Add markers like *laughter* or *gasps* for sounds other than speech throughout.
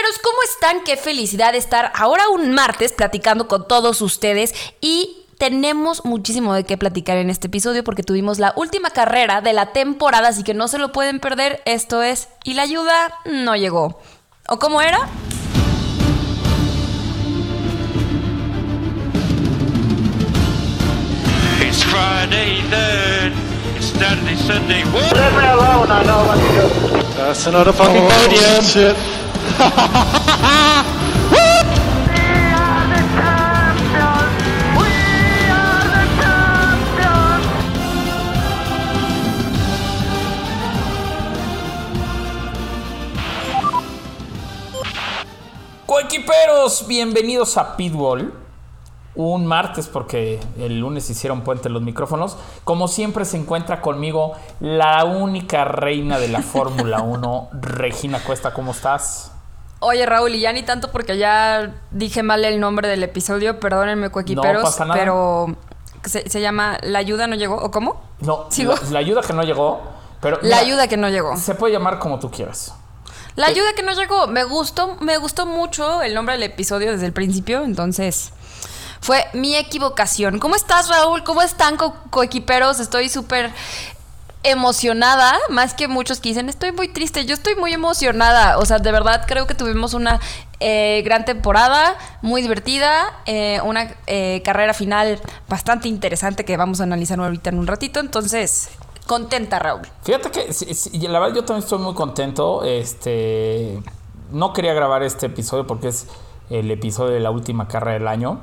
Coequiperos, ¿cómo están? Qué felicidad estar ahora un martes platicando con todos ustedes y tenemos muchísimo de qué platicar en este episodio porque tuvimos la última carrera de la temporada, así que no se lo pueden perder. Esto es, y la ayuda no llegó. ¿O cómo era? It's Friday then. It's Saturday, Sunday. What? Leave me alone, I know what to do. That's another fucking podium. Shit. Coequiperos, bienvenidos a Pitbull. Un martes porque el lunes hicieron puente los micrófonos. Como siempre se encuentra conmigo la única reina de la Fórmula 1, Regina Cuesta, ¿cómo estás? Oye, Raúl, y ya ni tanto porque ya dije mal el nombre del episodio, perdónenme, coequiperos, No pasa nada. pero se, se llama La ayuda no llegó, ¿o cómo? No, ¿Sigo? la, la ayuda que no llegó, pero La ayuda que no llegó. se puede llamar como tú quieras. La ayuda que no llegó. Me gustó, me gustó mucho el nombre del episodio desde el principio, entonces fue mi equivocación. ¿Cómo estás, Raúl? ¿Cómo están, co- coequiperos? Estoy súper emocionada, más que muchos que dicen, estoy muy triste, yo estoy muy emocionada. O sea, de verdad creo que tuvimos una eh, gran temporada, muy divertida, eh, una eh, carrera final bastante interesante que vamos a analizar ahorita en un ratito. Entonces, contenta, Raúl. Fíjate que la verdad yo también estoy muy contento. Este no quería grabar este episodio porque es el episodio de la última carrera del año.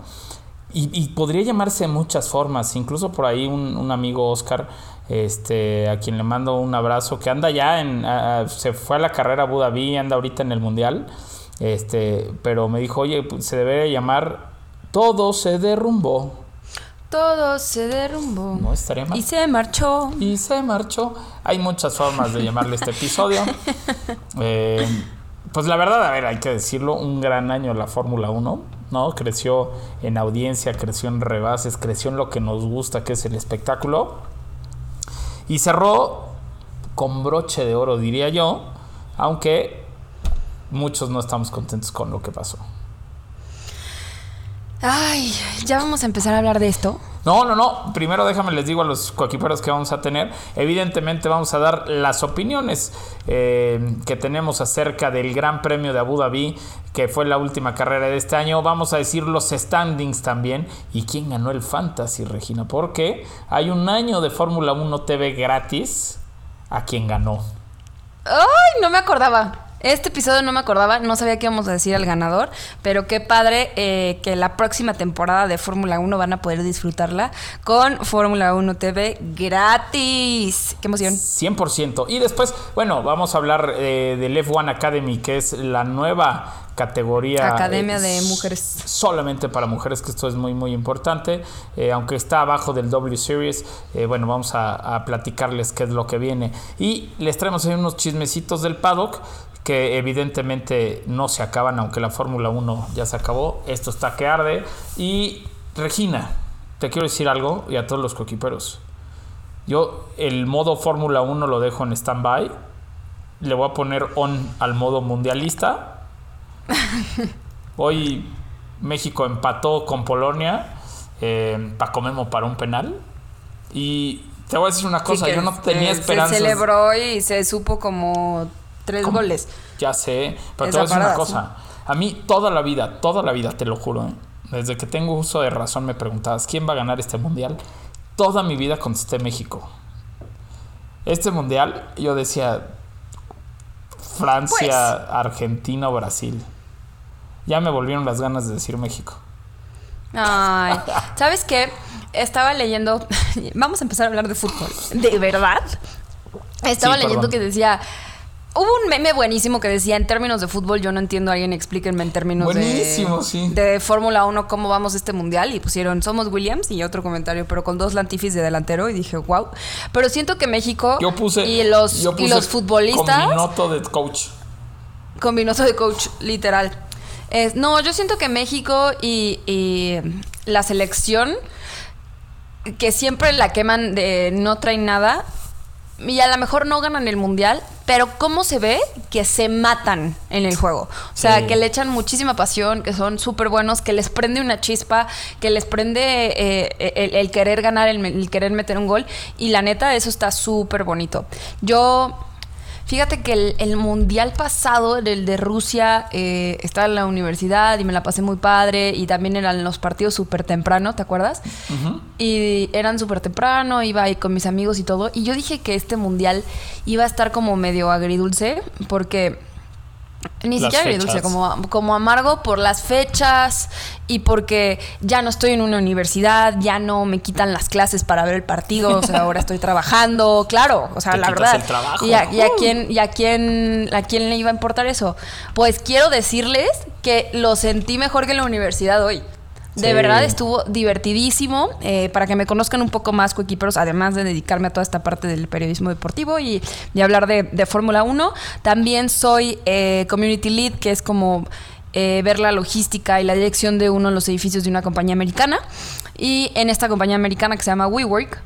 Y, y podría llamarse de muchas formas. Incluso por ahí un, un amigo Oscar, este, a quien le mando un abrazo, que anda ya en. a- a- se fue a la carrera a Abu Dhabi, anda ahorita en el mundial. Este, pero me dijo, oye, pues, se debería llamar Todo se derrumbó. Todo se derrumbó. No estaría mal. Y se marchó. Y se marchó. Hay muchas formas de llamarle este episodio. *laughs* Eh, pues la verdad, a ver, hay que decirlo, un gran año la Fórmula 1, ¿no? Creció en audiencia, creció en rebases, creció en lo que nos gusta, que es el espectáculo. Y cerró con broche de oro, diría yo, aunque muchos no estamos contentos con lo que pasó. Ay, ya vamos a empezar a hablar de esto. No, no, no. Primero déjame les digo a los coequiperos que vamos a tener. Evidentemente vamos a dar las opiniones eh, que tenemos acerca del Gran Premio de Abu Dhabi, que fue la última carrera de este año. Vamos a decir los standings también y quién ganó el Fantasy, Regina, porque hay un año de Fórmula 1 TV gratis a quien ganó. Ay, no me acordaba. Este episodio no me acordaba, no sabía qué íbamos a decir al ganador, pero qué padre eh, que la próxima temporada de Fórmula 1 van a poder disfrutarla con Fórmula 1 TV gratis. ¡Qué emoción! 100%. Y después, bueno, vamos a hablar eh, del F1 Academy, que es la nueva categoría. Academia eh, de mujeres. Solamente para mujeres, que esto es muy, muy importante. Eh, aunque está abajo del W Series, eh, bueno, vamos a, a platicarles qué es lo que viene. Y les traemos ahí unos chismecitos del paddock que evidentemente no se acaban, aunque la Fórmula 1 ya se acabó. Esto está que arde. Y Regina, te quiero decir algo y a todos los coquiperos. Yo el modo Fórmula 1 lo dejo en stand-by. Le voy a poner on al modo mundialista. *laughs* Hoy México empató con Polonia. Eh, Paco Memo para un penal. Y te voy a decir una cosa, Sí, yo no tenía eh, esperanzas. Se celebró y se supo como tres ¿Cómo? goles. Ya sé, pero Esa te voy a decir una cosa. A mí toda la vida, toda la vida, te lo juro, ¿eh? desde que tengo uso de razón me preguntabas, ¿quién va a ganar este mundial? Toda mi vida contesté México. Este mundial yo decía Francia, Pues. Argentina o Brasil. Ya me volvieron las ganas de decir México. Ay, ¿sabes qué? Estaba leyendo. *laughs* Vamos a empezar a hablar de fútbol. ¿De verdad? Estaba Sí, leyendo perdón. que decía. Hubo un meme buenísimo que decía en términos de fútbol, yo no entiendo, alguien explíquenme en términos Buenísimo, de, sí. de Fórmula 1 cómo vamos este mundial y pusieron somos Williams y otro comentario, pero con dos Lantifis de delantero y dije, wow. Pero siento que México Yo puse. y los, yo y los futbolistas Con de coach. combinoso de coach, literal. Es- no, yo siento que México y, y la selección, que siempre la queman de no traen nada, y a lo mejor no ganan el mundial, pero cómo se ve que se matan en el juego. O sea, que le echan muchísima pasión, que son súper buenos, que les prende una chispa, que les prende eh, el, el querer ganar, el, el querer meter un gol. Y la neta, eso está súper bonito. Yo... Fíjate que el, el mundial pasado, el de Rusia, eh, estaba en la universidad y me la pasé muy padre y también eran los partidos súper temprano, ¿te acuerdas? Y eran súper temprano, iba ahí con mis amigos y todo. Y yo dije que este mundial iba a estar como medio agridulce porque... Ni Las siquiera agridulce, como, como amargo por las fechas y porque ya no estoy en una universidad, ya no me quitan las clases para ver el partido, o sea, ahora estoy trabajando, *laughs* claro, o sea, Te la verdad. el trabajo. Y, a, y a Uh. quién, y a quién, a quién le iba a importar eso. Pues quiero decirles que lo sentí mejor que en la universidad hoy. De Sí. verdad estuvo divertidísimo. eh, para que me conozcan un poco más, coequiperos, además de dedicarme a toda esta parte del periodismo deportivo y, y hablar de, de Fórmula 1. También soy eh, Community Lead, que es como eh, ver la logística y la dirección de uno de los edificios de una compañía americana. Y en esta compañía americana que se llama WeWork,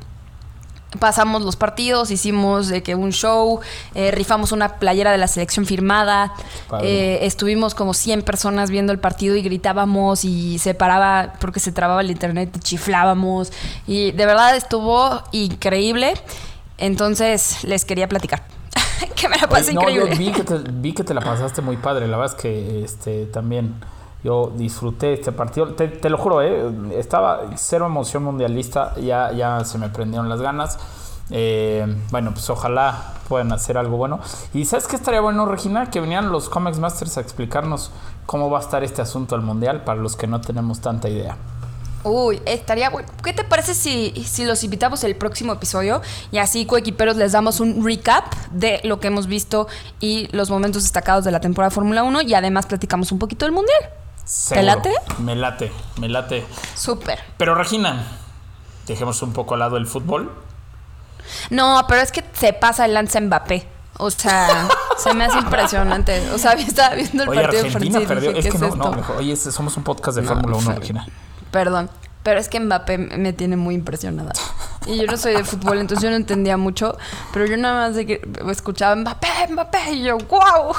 pasamos los partidos, hicimos de que un show, eh, rifamos una playera de la selección firmada, eh, estuvimos como 100 personas viendo el partido y gritábamos y se paraba porque se trababa el internet y chiflábamos y de verdad estuvo increíble. Entonces les quería platicar. *laughs* que me la pasé Oye, no, increíble. yo vi que, te, *laughs* vi que te la pasaste muy padre. La verdad es que este, también yo disfruté este partido. Te, lo juro, ¿eh? estaba cero emoción mundialista. Ya, ya se me prendieron las ganas. Eh, bueno, pues ojalá puedan hacer algo bueno. Y ¿sabes qué estaría bueno, Regina? Que vinieran los Comics Masters a explicarnos cómo va a estar este asunto del mundial para los que no tenemos tanta idea. Uy, estaría bueno. ¿Qué te parece si, si los invitamos el próximo episodio y así coequiperos les damos un recap de lo que hemos visto y los momentos destacados de la temporada de Fórmula 1 y además platicamos un poquito del Mundial? Seguro. late? Me late, me late. Súper. Pero Regina, dejemos un poco al lado el fútbol. No, pero es que se pasa el lance Mbappé. O sea, se me hace impresionante. O sea, *laughs* estaba viendo el Oye, partido Argentina perdió. dije, Es ¿qué que es no, no, mejor. Oye, somos un podcast de No, Fórmula 1, fue- Regina. Perdón. Pero es que Mbappé me tiene muy impresionada. Y yo no soy de fútbol, entonces yo no entendía mucho. Pero yo nada más de que escuchaba Mbappé, Mbappé, y yo, wow.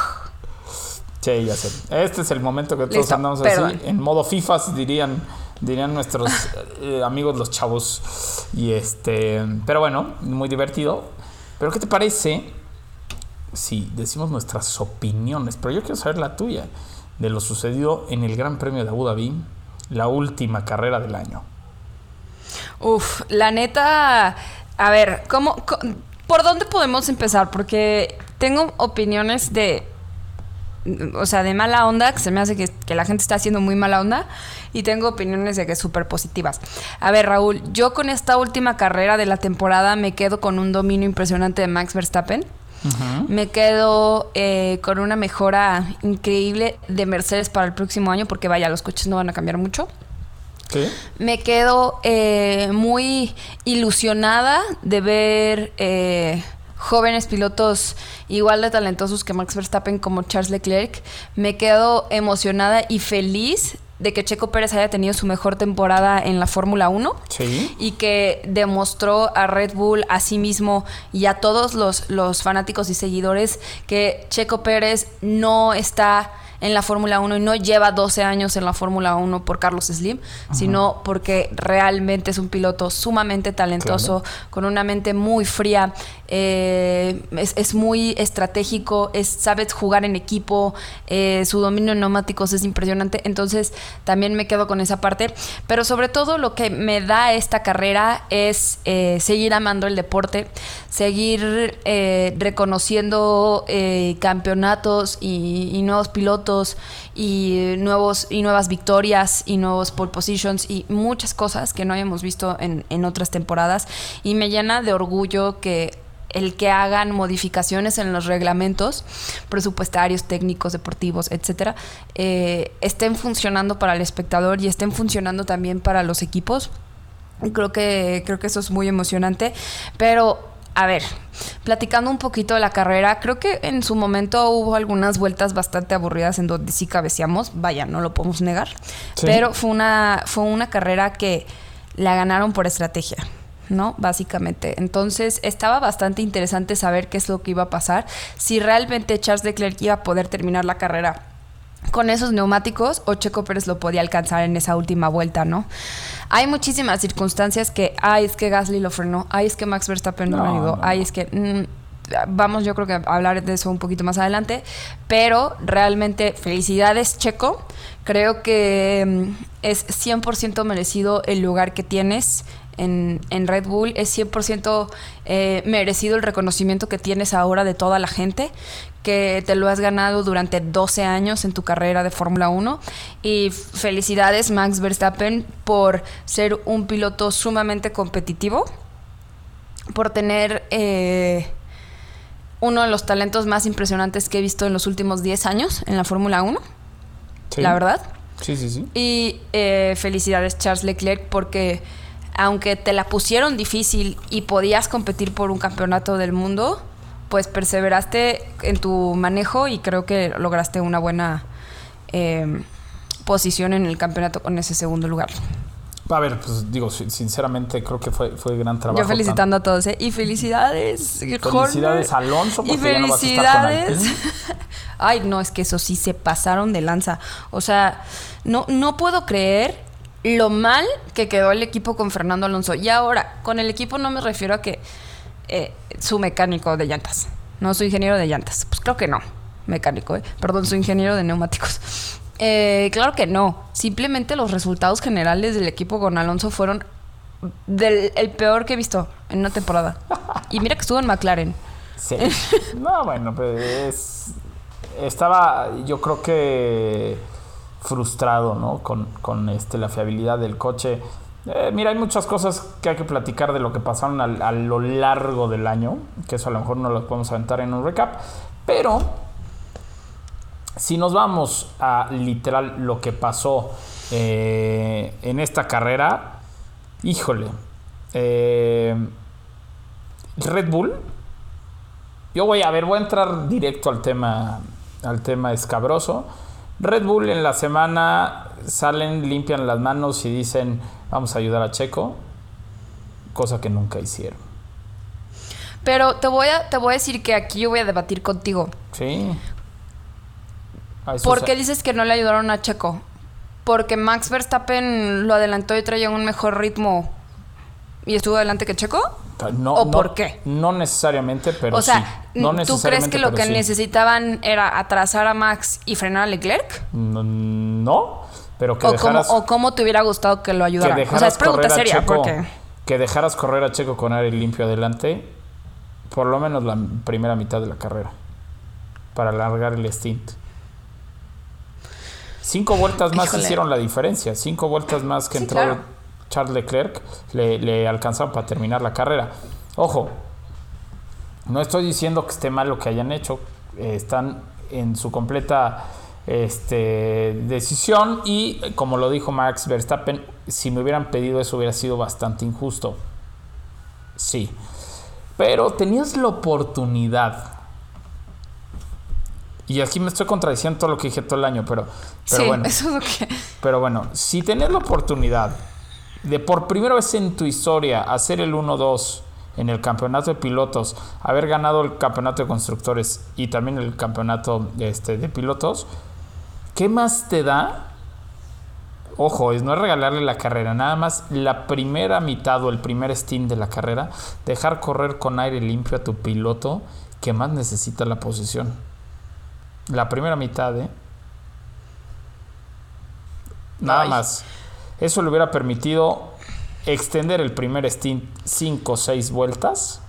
Sí, ya sé. Este es el momento que todos Listo, andamos perdón. así. En modo FIFAs dirían, dirían nuestros *laughs* eh, amigos los chavos. Y este. Pero bueno, muy divertido. Pero ¿qué te parece si decimos nuestras opiniones? Pero yo quiero saber la tuya de lo sucedido en el Gran Premio de Abu Dhabi, la última carrera del año. Uf, la neta, a ver, ¿cómo, ¿por dónde podemos empezar? Porque tengo opiniones de, o sea, de mala onda, que se me hace que, que la gente está haciendo muy mala onda, y tengo opiniones de que súper positivas. A ver, Raúl, yo con esta última carrera de la temporada me quedo con un dominio impresionante de Max Verstappen. Me quedo eh, con una mejora increíble de Mercedes para el próximo año, porque vaya, los coches no van a cambiar mucho. ¿Qué? Me quedo eh, muy ilusionada de ver eh, jóvenes pilotos igual de talentosos que Max Verstappen como Charles Leclerc. Me quedo emocionada y feliz de que Checo Pérez haya tenido su mejor temporada en la Fórmula 1 Sí. y que demostró a Red Bull, a sí mismo y a todos los, los fanáticos y seguidores que Checo Pérez no está en la Fórmula 1 y no lleva 12 años en la Fórmula 1 por Carlos Slim, sino porque realmente es un piloto sumamente talentoso, con una mente muy fría, eh, es, es muy estratégico, es, sabe jugar en equipo, eh, su dominio en neumáticos es impresionante, entonces también me quedo con esa parte, pero sobre todo lo que me da esta carrera es eh, seguir amando el deporte, seguir reconociendo campeonatos y, y nuevos pilotos y nuevos y nuevas victorias y nuevos pole positions y muchas cosas que no habíamos visto en, en otras temporadas y me llena de orgullo que el que hagan modificaciones en los reglamentos presupuestarios, técnicos, deportivos, etcétera, eh, estén funcionando para el espectador y estén funcionando también para los equipos. Creo que, creo que eso es muy emocionante. Pero, a ver, platicando un poquito de la carrera, creo que en su momento hubo algunas vueltas bastante aburridas en donde sí cabeceamos. Vaya, no lo podemos negar. Sí. Pero fue una, fue una carrera que la ganaron por estrategia. ¿No? Básicamente. Entonces estaba bastante interesante saber qué es lo que iba a pasar, si realmente Charles Leclerc iba a poder terminar la carrera con esos neumáticos o Checo Pérez lo podía alcanzar en esa última vuelta, ¿no? Hay muchísimas circunstancias que, ay, es que Gasly lo frenó, ay, es que Max Verstappen no, lo ayudó, no, ay, es que... mm, vamos, yo creo que a hablar de eso un poquito más adelante, pero realmente felicidades, Checo. Creo que mm, es 100% merecido el lugar que tienes en, en Red Bull, es 100% eh, merecido el reconocimiento que tienes ahora de toda la gente, que te lo has ganado durante 12 años en tu carrera de Fórmula 1. Y felicidades, Max Verstappen, por ser un piloto sumamente competitivo, por tener... eh, uno de los talentos más impresionantes que he visto en los últimos 10 años en la Fórmula 1, Sí. la verdad. Sí, sí, sí. Y eh, felicidades Charles Leclerc porque aunque te la pusieron difícil y podías competir por un campeonato del mundo, pues perseveraste en tu manejo y creo que lograste una buena eh, posición en el campeonato con ese segundo lugar. A ver, pues digo, sin- sinceramente creo que fue, fue gran trabajo. Yo felicitando a todos, ¿eh? Y felicidades, Felicidades Alonso, Y porque ya no vas a estar con felicidades. *laughs* Ay, no, es que eso sí se pasaron de lanza. O sea, no, no puedo creer lo mal que quedó el equipo con Fernando Alonso. Y ahora, con el equipo no me refiero a que eh, su mecánico de llantas. No, su ingeniero de llantas. Pues creo que no. Mecánico, ¿eh? Perdón, su ingeniero de neumáticos. *laughs* Eh, claro que no. Simplemente los resultados generales del equipo con Alonso fueron el peor que he visto en una temporada. Y mira que estuvo en McLaren. Sí. No, bueno, pues es- estaba, yo creo que frustrado, ¿no? Con, con, este, la fiabilidad del coche. Eh, mira, hay muchas cosas que hay que platicar de lo que pasaron a, lo largo del año, que eso a lo mejor no lo podemos aventar en un recap, pero si nos vamos a literal lo que pasó eh, en esta carrera, híjole, eh, Red Bull yo voy a ver, voy a entrar directo al tema, al tema escabroso. Red Bull en la semana salen, limpian las manos y dicen vamos a ayudar a Checo, cosa que nunca hicieron. Pero te voy a, te voy a decir que aquí yo voy a debatir contigo. Sí. ¿Por qué dices que no le ayudaron a Checo? Porque Max Verstappen lo adelantó y traía un mejor ritmo y estuvo adelante que Checo. No, ¿O no- por qué? No necesariamente, pero o sea, sí. No ¿tú crees que lo que sí. necesitaban era atrasar a Max y frenar a Leclerc? No, no, pero que ¿O cómo, dejaras, o cómo te hubiera gustado que lo que ayudara? O sea, es pregunta seria, Checo, porque... que dejaras correr a Checo con aire limpio adelante, por lo menos la primera mitad de la carrera, para alargar el stint. Cinco vueltas más Híjole. hicieron la diferencia, cinco vueltas más que Sí, entró claro. Charles Leclerc le, le alcanzaron para terminar la carrera. Ojo, no estoy diciendo que esté mal lo que hayan hecho, eh, están en su completa este, decisión y como lo dijo Max Verstappen, si me hubieran pedido eso hubiera sido bastante injusto. Sí, pero tenías la oportunidad. Y aquí me estoy contradiciendo todo lo que dije todo el año, pero, pero sí, bueno. eso es lo que... Pero bueno, si tenés la oportunidad de por primera vez en tu historia hacer el 1-2 en el campeonato de pilotos, haber ganado el campeonato de constructores y también el campeonato este, de pilotos, ¿qué más te da? Ojo, es no regalarle la carrera, nada más la primera mitad o el primer stint de la carrera, dejar correr con aire limpio a tu piloto que más necesita la posición. La primera mitad, ¿eh? Nada más. Eso le hubiera permitido extender el primer stint 5 o 6 vueltas.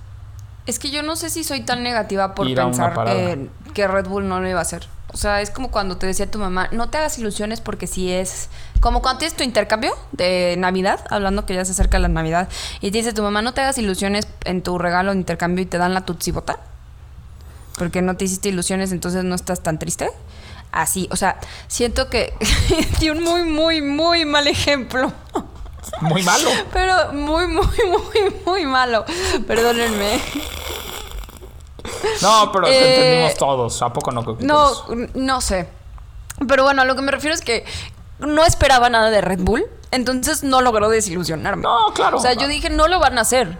Es que yo no sé si soy tan negativa por pensar eh, que Red Bull no lo iba a hacer. O sea, es como cuando te decía tu mamá, no te hagas ilusiones porque si es... Como cuando tienes tu intercambio de Navidad, hablando que ya se acerca la Navidad, y te dice tu mamá, no te hagas ilusiones en tu regalo de intercambio y te dan la tutsibota. Porque no te hiciste ilusiones, entonces no estás tan triste. Así, o sea, siento que *laughs* di un muy, muy, muy mal ejemplo. Muy malo. Pero muy, muy, muy, muy malo. Perdónenme. No, pero te Eh, entendimos todos. ¿A poco no? No, no sé. Pero bueno, a lo que me refiero es que no esperaba nada de Red Bull. Entonces no logró desilusionarme. No, claro. O sea, yo dije, no lo van a hacer.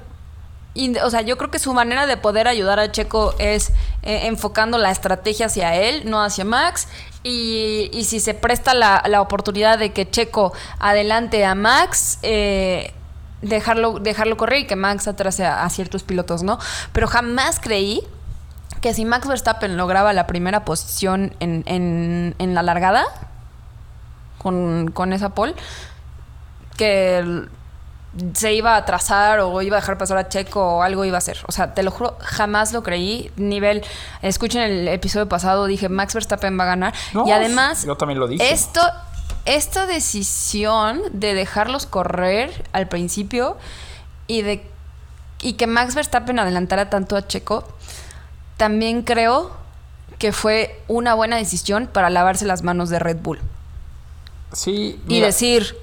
Y, o sea, yo creo que su manera de poder ayudar a Checo es eh, enfocando la estrategia hacia él, no hacia Max. Y, y si se presta la, la oportunidad de que Checo adelante a Max, eh, dejarlo, dejarlo correr y que Max atrase a, a ciertos pilotos, ¿no? Pero jamás creí que si Max Verstappen lograba la primera posición en, en, en la largada con, con esa pole, que se iba a atrasar o iba a dejar pasar a Checo o algo iba a hacer. O sea, te lo juro, jamás lo creí. Nivel, escuchen el episodio pasado, dije Max Verstappen va a ganar. No, y además, yo también lo dije. esto, esta decisión de dejarlos correr al principio y de y que Max Verstappen adelantara tanto a Checo, también creo que fue una buena decisión para lavarse las manos de Red Bull Sí, y decir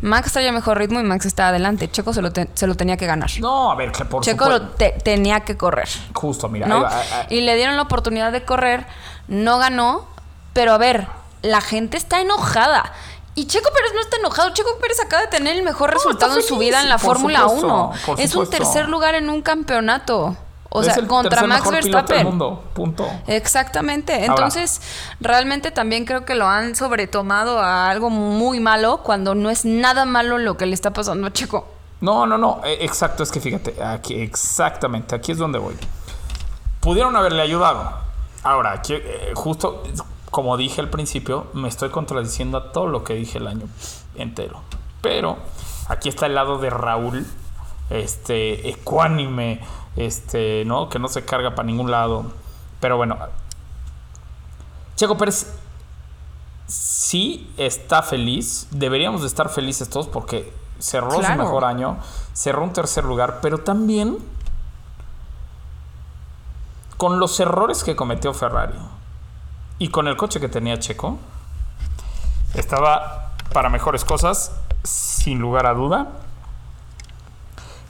Max traía mejor ritmo y Max está adelante. Checo se lo, te- se lo tenía que ganar. No, a ver, que por Checo lo te- tenía que correr. Justo, mira. ¿no? ahí va, ahí- ahí- Y le dieron la oportunidad de correr, no ganó, pero a ver, la gente está enojada. Y Checo Pérez no está enojado. Checo Pérez acaba de tener el mejor resultado en su vida en la Fórmula supuesto, 1. por Es un tercer lugar en un campeonato. O es sea, el contra Max del Verstappen. mundo, punto. Exactamente. Entonces, realmente también creo que lo han sobretomado a algo muy malo cuando no es nada malo lo que le está pasando a Checo. No, no, no, eh, exacto, es que fíjate, aquí, exactamente, aquí es donde voy. Pudieron haberle ayudado. Ahora, aquí, eh, justo como dije al principio, me estoy contradiciendo a todo lo que dije el año entero. Pero aquí está el lado de Raúl, este, ecuánime, este, ¿no? Que no se carga para ningún lado. Pero bueno, Checo Pérez sí está feliz. Deberíamos de estar felices todos porque cerró su mejor año, cerró un tercer lugar, pero también con los errores que cometió Ferrari y con el coche que tenía Checo, estaba para mejores cosas, sin lugar a duda.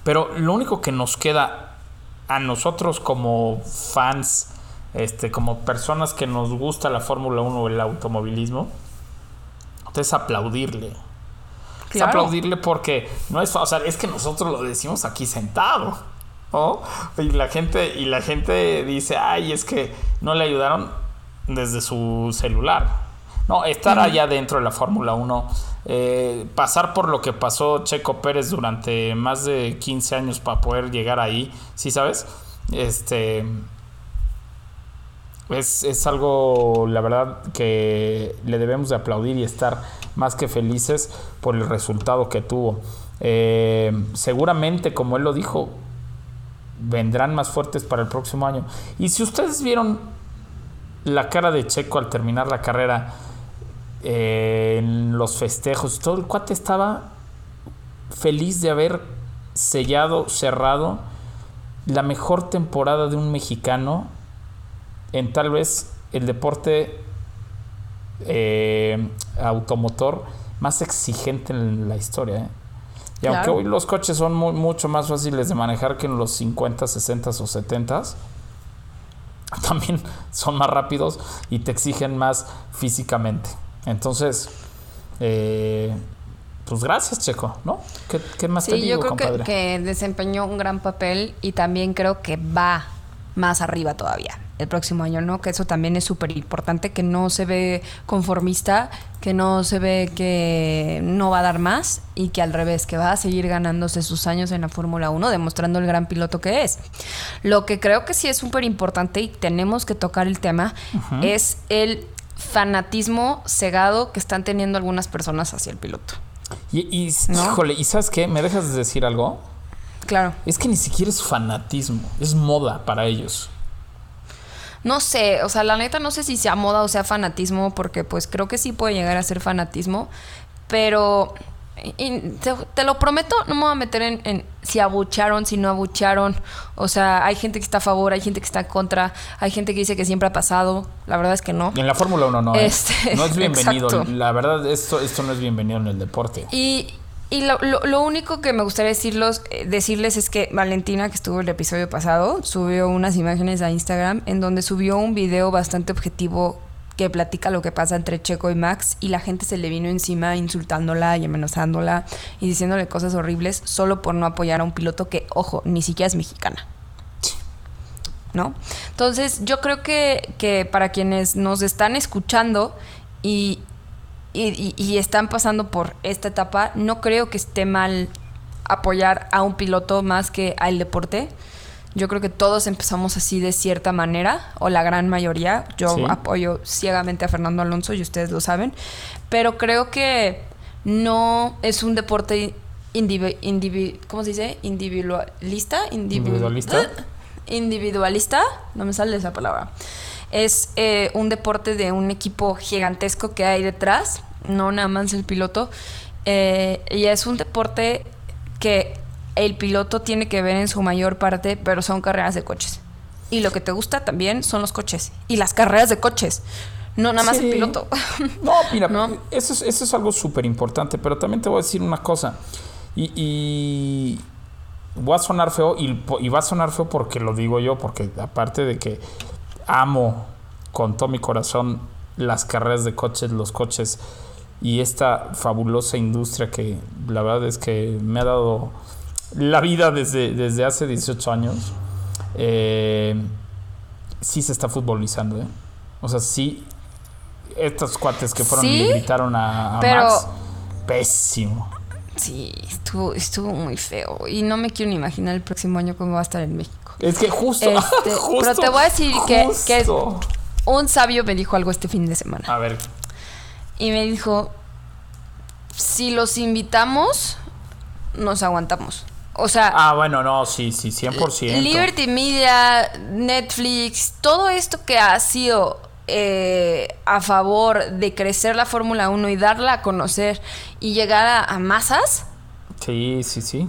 Pero lo único que nos queda a nosotros como fans, este, como personas que nos gusta la Fórmula 1 o el automovilismo, es aplaudirle. Es aplaudirle porque no es, o sea, es que nosotros lo decimos aquí sentado. ¿no? Y la gente, y la gente dice, ay, es que no le ayudaron desde su celular. No, estar allá dentro de la Fórmula 1, eh, pasar por lo que pasó Checo Pérez durante más de 15 años para poder llegar ahí, ¿sí sabes? Este es, es algo, la verdad, que le debemos de aplaudir y estar más que felices por el resultado que tuvo. Eh, seguramente, como él lo dijo, vendrán más fuertes para el próximo año. Y si ustedes vieron la cara de Checo al terminar la carrera, eh, en los festejos, todo el cuate estaba feliz de haber sellado, cerrado la mejor temporada de un mexicano en tal vez el deporte eh, automotor más exigente en la historia. ¿eh? Y aunque hoy los coches son mu- mucho más fáciles de manejar que en los 50, 60 o 70, *laughs* también son más rápidos y te exigen más físicamente. Entonces, eh, pues gracias, Checo, ¿no? ¿Qué, qué más te digo, yo creo que, compadre? que desempeñó un gran papel y también creo que va más arriba todavía el próximo año, ¿no? Que eso también es súper importante, que no se ve conformista, que no se ve que no va a dar más y que al revés, que va a seguir ganándose sus años en la Fórmula 1, demostrando el gran piloto que es. Lo que creo que sí es súper importante y tenemos que tocar el tema es el fanatismo cegado que están teniendo algunas personas hacia el piloto. Y, y- ¿No? híjole, ¿y sabes qué? ¿Me dejas de decir algo? Claro. Es que ni siquiera es fanatismo, es moda para ellos. No sé, o sea, la neta no sé si sea moda o sea fanatismo, porque pues creo que sí puede llegar a ser fanatismo, pero y te, te lo prometo, no me voy a meter en, en si abucharon, si no abucharon, o sea, hay gente que está a favor, hay gente que está en contra, hay gente que dice que siempre ha pasado, la verdad es que no. En la Fórmula 1 no, ¿eh? Este, *laughs* no es bienvenido. exacto. La verdad, esto, esto no es bienvenido en el deporte. Y, y lo, lo- lo único que me gustaría decirlos, eh, decirles es que Valentina, que estuvo el episodio pasado, subió unas imágenes a Instagram en donde subió un video bastante objetivo que platica lo que pasa entre Checo y Max y la gente se le vino encima insultándola y amenazándola y diciéndole cosas horribles solo por no apoyar a un piloto que, ojo, ni siquiera es mexicana. ¿No? Entonces yo creo que, que para quienes nos están escuchando y, y- y- y están pasando por esta etapa, no creo que esté mal apoyar a un piloto más que al deporte. Yo creo que todos empezamos así de cierta manera, o la gran mayoría. Yo Sí. apoyo ciegamente a Fernando Alonso y ustedes lo saben. Pero creo que no es un deporte indivi- indivi- ¿cómo se dice? Individualista. Individu- Individualista. Individualista. No me sale esa palabra. Es eh, un deporte de un equipo gigantesco que hay detrás, no nada más el piloto. Eh, y es un deporte que el piloto tiene que ver en su mayor parte, pero son carreras de coches. Y lo que te gusta también son los coches y las carreras de coches, no nada más Sí. el piloto. *laughs* No, mira, ¿No? Eso, es, eso es algo súper importante, pero también te voy a decir una cosa. Y, y voy a sonar feo, y va a sonar feo porque lo digo yo, porque aparte de que amo con todo mi corazón las carreras de coches, los coches y esta fabulosa industria que la verdad es que me ha dado la vida desde, desde hace 18 años, eh, sí se está futbolizando, ¿eh? O sea, sí, estos cuates que fueron y Sí, le gritaron a, a pero- Max, pésimo. Sí, estuvo, estuvo muy feo. Y no me quiero ni imaginar el próximo año cómo va a estar en México. Es que justo, Este, *laughs* justo, pero te voy a decir que, que un sabio me dijo algo este fin de semana. A ver, Y me dijo, si los invitamos, nos aguantamos. O sea, ah, bueno, no, sí, sí, 100%. Liberty Media, Netflix, todo esto que ha sido eh, a favor de crecer la Fórmula 1 y darla a conocer y llegar a, a masas, Sí, sí, sí.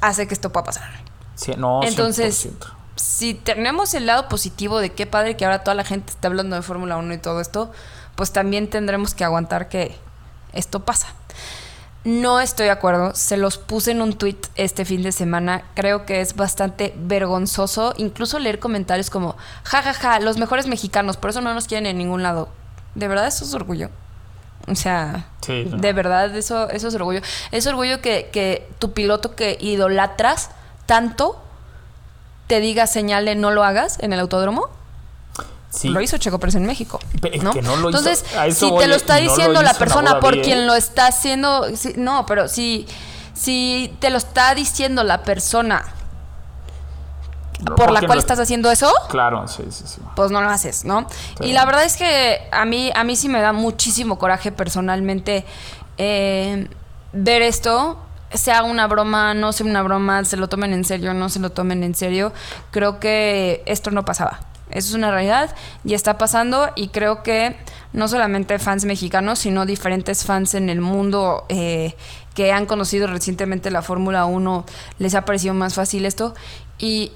hace que esto pueda pasar. Sí, no, Entonces, 100%. si tenemos el lado positivo de qué padre que ahora toda la gente está hablando de Fórmula 1 y todo esto, pues también tendremos que aguantar que esto pasa. No estoy de acuerdo, se los puse en un tweet este fin de semana, creo que es bastante vergonzoso, incluso leer comentarios como, ja, ja, ja, los mejores mexicanos, por eso no nos quieren en ningún lado. De verdad eso es orgullo. O sea, Sí, no. de verdad eso, eso es orgullo. Es orgullo que, que tu piloto que idolatras tanto te diga, señale, no lo hagas en el autódromo. Sí. Lo hizo Checo Pérez en México. Pe- es ¿no? que no lo hizo- Entonces, a eso si voy, te lo está y no lo diciendo la hizo persona por quien lo está haciendo, sí, no, pero si, si te lo está diciendo la persona por la cual estás haciendo eso, Claro, sí, sí, sí. pues no lo haces, ¿no? Sí. Y la verdad es que a mí, a mí sí me da muchísimo coraje personalmente eh, ver esto. Sea una broma, no sea una broma, se lo tomen en serio, no se lo tomen en serio. Creo que esto no pasaba. Eso es una realidad y está pasando y creo que no solamente fans mexicanos, sino diferentes fans en el mundo eh, que han conocido recientemente la Fórmula 1, les ha parecido más fácil esto y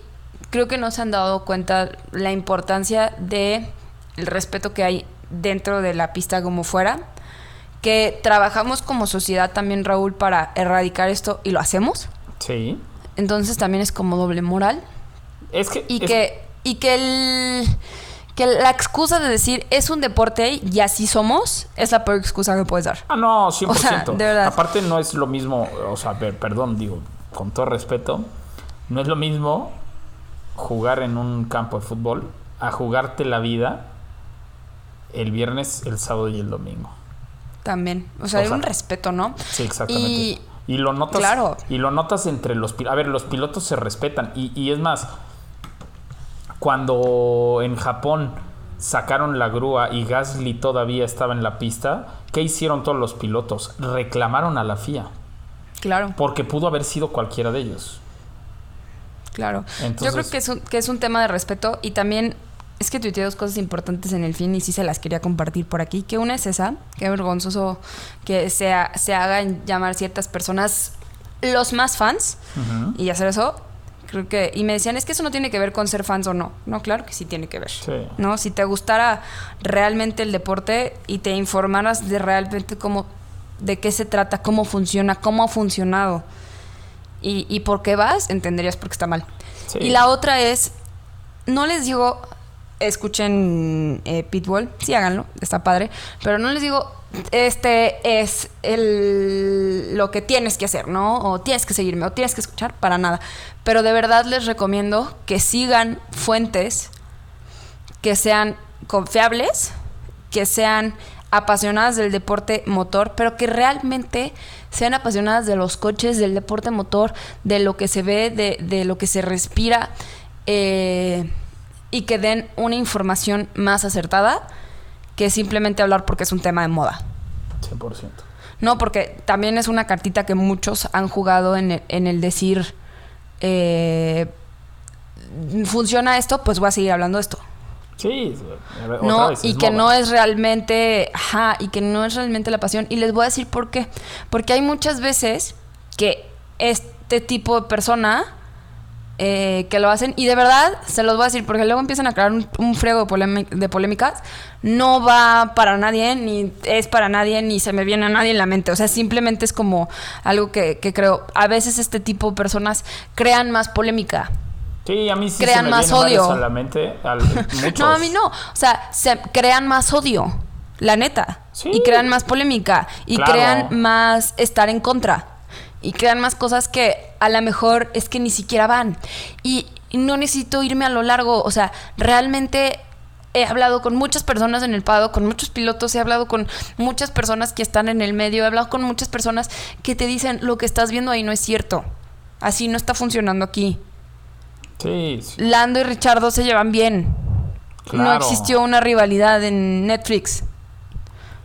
creo que no se han dado cuenta la importancia de el respeto que hay dentro de la pista como fuera, que trabajamos como sociedad también Raúl para erradicar esto y lo hacemos, Sí. entonces también es como doble moral Es que. y es- que y que el que la excusa de decir es un deporte y así somos es la peor excusa que puedes dar. Ah, no, 100%. O sea, de verdad. Aparte, no es lo mismo. O sea, per- perdón, digo, con todo respeto, no es lo mismo jugar en un campo de fútbol a jugarte la vida el viernes, el sábado y el domingo. También, o sea, O hay sea, un respeto, ¿no? Sí, exactamente. Y Y, lo notas. Claro. Y lo notas entre los pilotos. A ver, los pilotos se respetan. Y, y es más, cuando en Japón sacaron la grúa y Gasly todavía estaba en la pista, ¿qué hicieron todos los pilotos? Reclamaron a la FIA. claro. Porque pudo haber sido cualquiera de ellos. Claro. Yo creo que es, un, que es un tema de respeto y también es que tuiteé dos cosas importantes en el fin y sí se las quería compartir por aquí. Que una es esa, que vergonzoso que se, se hagan llamar ciertas personas los más fans y hacer eso. Creo que, y me decían, es que eso no tiene que ver con ser fans o no. No, claro que sí tiene que ver. Sí. ¿No? Si te gustara realmente el deporte y te informaras de realmente cómo, de qué se trata, cómo funciona, cómo ha funcionado y, y por qué vas, entenderías por qué está mal. Sí. Y la otra es, no les digo escuchen eh, Pitbull, sí háganlo, está padre, pero no les digo, este es el, lo que tienes que hacer, ¿no? O tienes que seguirme, o tienes que escuchar, para nada. Pero de verdad les recomiendo que sigan fuentes que sean confiables, que sean apasionadas del deporte motor, pero que realmente sean apasionadas de los coches, del deporte motor, de lo que se ve, de, de lo que se respira, eh, y que den una información más acertada que simplemente hablar porque es un tema de moda. 100%. No, porque también es una cartita que muchos han jugado en el, en el decir, eh, funciona esto, pues voy a seguir hablando de esto. Sí, ver, otra No, vez, y que moda. no es realmente, ajá, y que no es realmente la pasión. Y les voy a decir por qué. Porque hay muchas veces que este tipo de persona eh, que lo hacen, y de verdad se los voy a decir, porque luego empiezan a crear un, un friego de, de polémicas, no va para nadie, ni es para nadie, ni se me viene a nadie en la mente. O sea, simplemente es como algo que, que creo. A veces este tipo de personas crean más polémica. Sí, a mí sí crean se me más odio. a la mente. al- *laughs* muchos. No, a mí no. O sea, se crean más odio, la neta. Sí. Y crean más polémica. Y Claro. crean más estar en contra. Y crean más cosas que a lo mejor es que ni siquiera van. Y, no necesito irme a lo largo. O sea, realmente he hablado con muchas personas en el Pado, con muchos pilotos, he hablado con muchas personas que están en el medio, he hablado con muchas personas que te dicen lo que estás viendo ahí no es cierto. Así no está funcionando aquí. Sí, sí, Lando y Richardo se llevan bien. No Claro. existió una rivalidad en Netflix.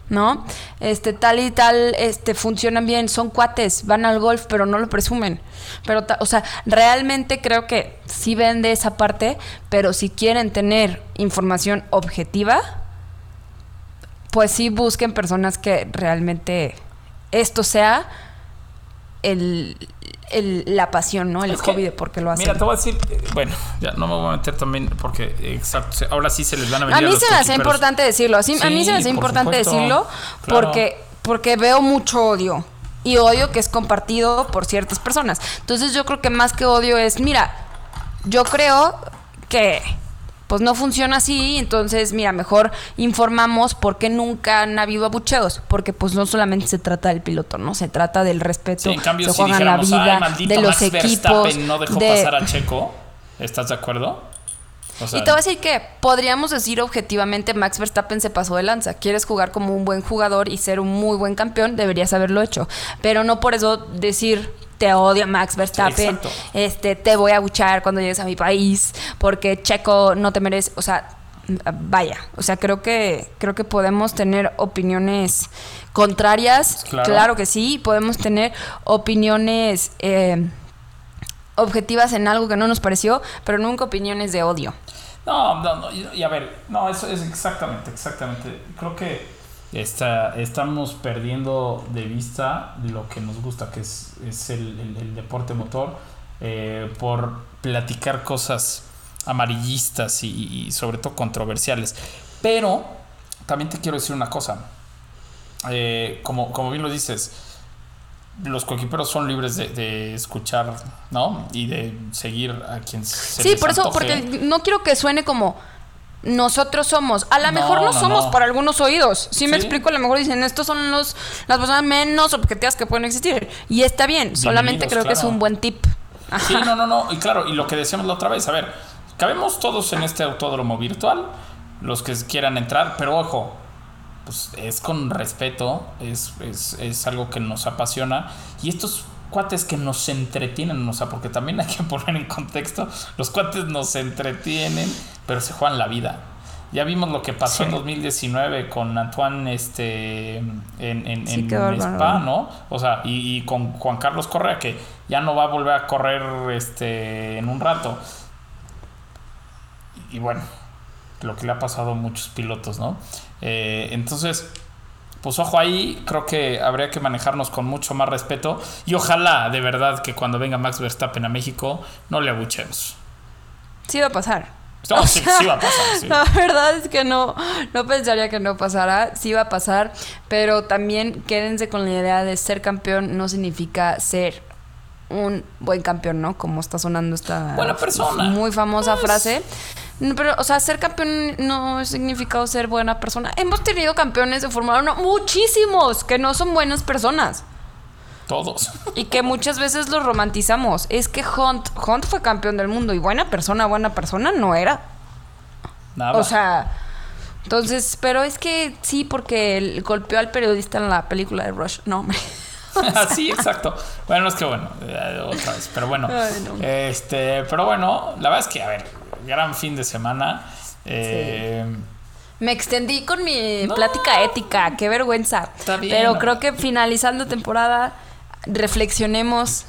¿No? Este, tal y tal, este, funcionan bien, son cuates, van al golf, pero no lo presumen. Pero, o sea, realmente creo que sí ven de esa parte, pero si quieren tener información objetiva, pues sí busquen personas que realmente esto sea el, el- la pasión, ¿no? El Es que, hobby de por qué lo hacen. Mira, te voy a decir, eh, bueno, ya no me voy a meter también porque, exacto, ahora sí se les van a venir A mí los se me hace importante decirlo. Así, a mí se me hace por importante supuesto. decirlo Claro. porque, porque veo mucho odio. Y odio que es compartido por ciertas personas. Entonces yo creo que más que odio es, mira, yo creo que pues no funciona así, entonces mira, mejor informamos por qué nunca han habido abucheos, porque pues no solamente se trata del piloto, ¿no? Se trata del respeto, Sí, en cambio, se si juegan la vida de los Max equipos. Verstappen no dejó de- pasar a Checo, ¿estás de acuerdo? O sea, y te voy a decir que podríamos decir objetivamente Max Verstappen se pasó de lanza. Quieres jugar como un buen jugador y ser un muy buen campeón, deberías haberlo hecho. Pero no por eso decir te odio Max Verstappen, Exacto. este te voy a buchar cuando llegues a mi país porque Checo no te merece, o sea, vaya, o sea, creo que creo que podemos tener opiniones contrarias, Claro. claro, que sí, podemos tener opiniones eh, objetivas en algo que no nos pareció, pero nunca opiniones de odio. No, no, no, y, a ver, no, eso es exactamente, exactamente. Creo que está, estamos perdiendo de vista lo que nos gusta, que es, es el, deporte motor, eh, por platicar cosas amarillistas y, y sobre todo controversiales. Pero también te quiero decir una cosa. Eh, como, como bien lo dices, los coequiperos son libres de, de escuchar, ¿no? Y de seguir a quien se Sí, les por eso, antoje. porque no quiero que suene como nosotros somos. A lo No, mejor no, no, somos no. para algunos oídos. Si me Sí. explico, a lo mejor dicen, estos son los las personas menos objetivas que pueden existir. Y está bien, solamente creo que es un buen tip. Ajá. Sí, no, no, no. Y claro, y lo que decíamos la otra vez, a ver, cabemos todos en este autódromo virtual, los que quieran entrar, pero ojo, pues es con respeto, es, es, es algo que nos apasiona. Y estos cuates que nos entretienen, o sea, porque también hay que *laughs* poner en contexto, los cuates nos entretienen, pero se juegan la vida. Ya vimos lo que pasó en 2019 con Antoine este, en, en, Sí, en bárbaro. Spa, ¿no? O sea, y, y con Juan Carlos Correa, que ya no va a volver a correr este, en un rato. Y bueno, lo que le ha pasado a muchos pilotos, ¿no? Eh, entonces, pues ojo ahí, creo que habría que manejarnos con mucho más respeto. Y ojalá, de verdad, que cuando venga Max Verstappen a México, no le abuchemos. Sí va a pasar. No, sí, sí va a pasar, sí. *laughs* La verdad es que no, no pensaría que no pasara, sí va a pasar, pero también quédense con la idea de ser campeón no significa ser un buen campeón, ¿no? Como está sonando esta Buena persona. muy famosa Pues- frase. No, Pero, o sea, ser campeón no significa ser buena persona. Hemos tenido campeones de Fórmula 1, muchísimos, que no son buenas personas. Todos. Y que muchas veces los romantizamos. Es que Hunt, Hunt fue campeón del mundo y buena persona, buena persona no era. Nada. O sea, entonces, pero es que sí, porque él golpeó al periodista en la película de Rush. No, hombre. *laughs* sí, exacto. Bueno, es que bueno, eh, otra vez. Pero bueno. Ay, no. Este, pero bueno, la verdad es que, a ver, gran fin de semana. Eh, Me extendí con mi No. plática ética, qué vergüenza. Está bien, Pero creo que finalizando temporada, reflexionemos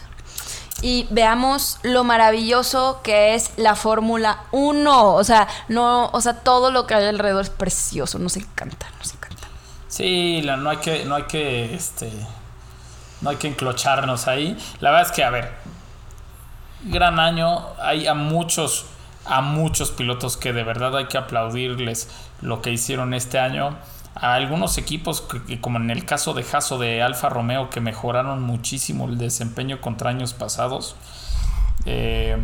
y veamos lo maravilloso que es la Fórmula 1. O sea, no, o sea, todo lo que hay alrededor es precioso, nos encanta, nos encanta. Sí, la- no hay que, no hay que, este, no hay que enclocharnos ahí. La verdad es que, a ver, gran año. Hay a muchos, a muchos pilotos que de verdad hay que aplaudirles lo que hicieron este año. A algunos equipos, que- como en el caso de Haas o de Alfa Romeo, que mejoraron muchísimo el desempeño contra años pasados. Eh,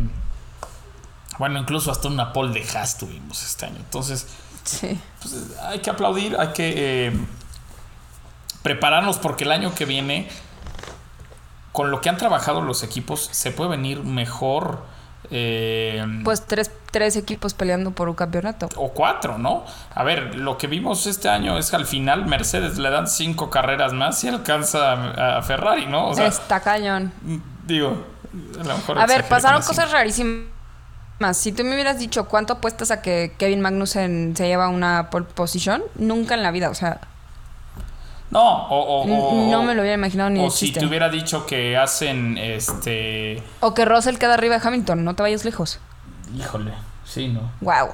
bueno, incluso hasta una pole de Haas tuvimos este año. Entonces, Sí. pues, hay que aplaudir, hay que eh, prepararnos porque el año que viene, con lo que han trabajado los equipos, se puede venir mejor. Eh, Pues tres, tres equipos peleando por un campeonato. o cuatro, ¿no? A ver, lo que vimos este año es que al final Mercedes le dan cinco carreras más y alcanza a, a Ferrari, ¿no? O sea, Está cañón. digo, a lo mejor A ver, pasaron cosas rarísimas. Si tú me hubieras dicho cuánto apuestas a que Kevin Magnussen se lleva una pole position, nunca en la vida, o sea, No, o, o- o- no me lo hubiera imaginado ni O de si chiste. te hubiera dicho que hacen este. O que Russell queda arriba de Hamilton, no te vayas lejos. Híjole, sí, no. Wow.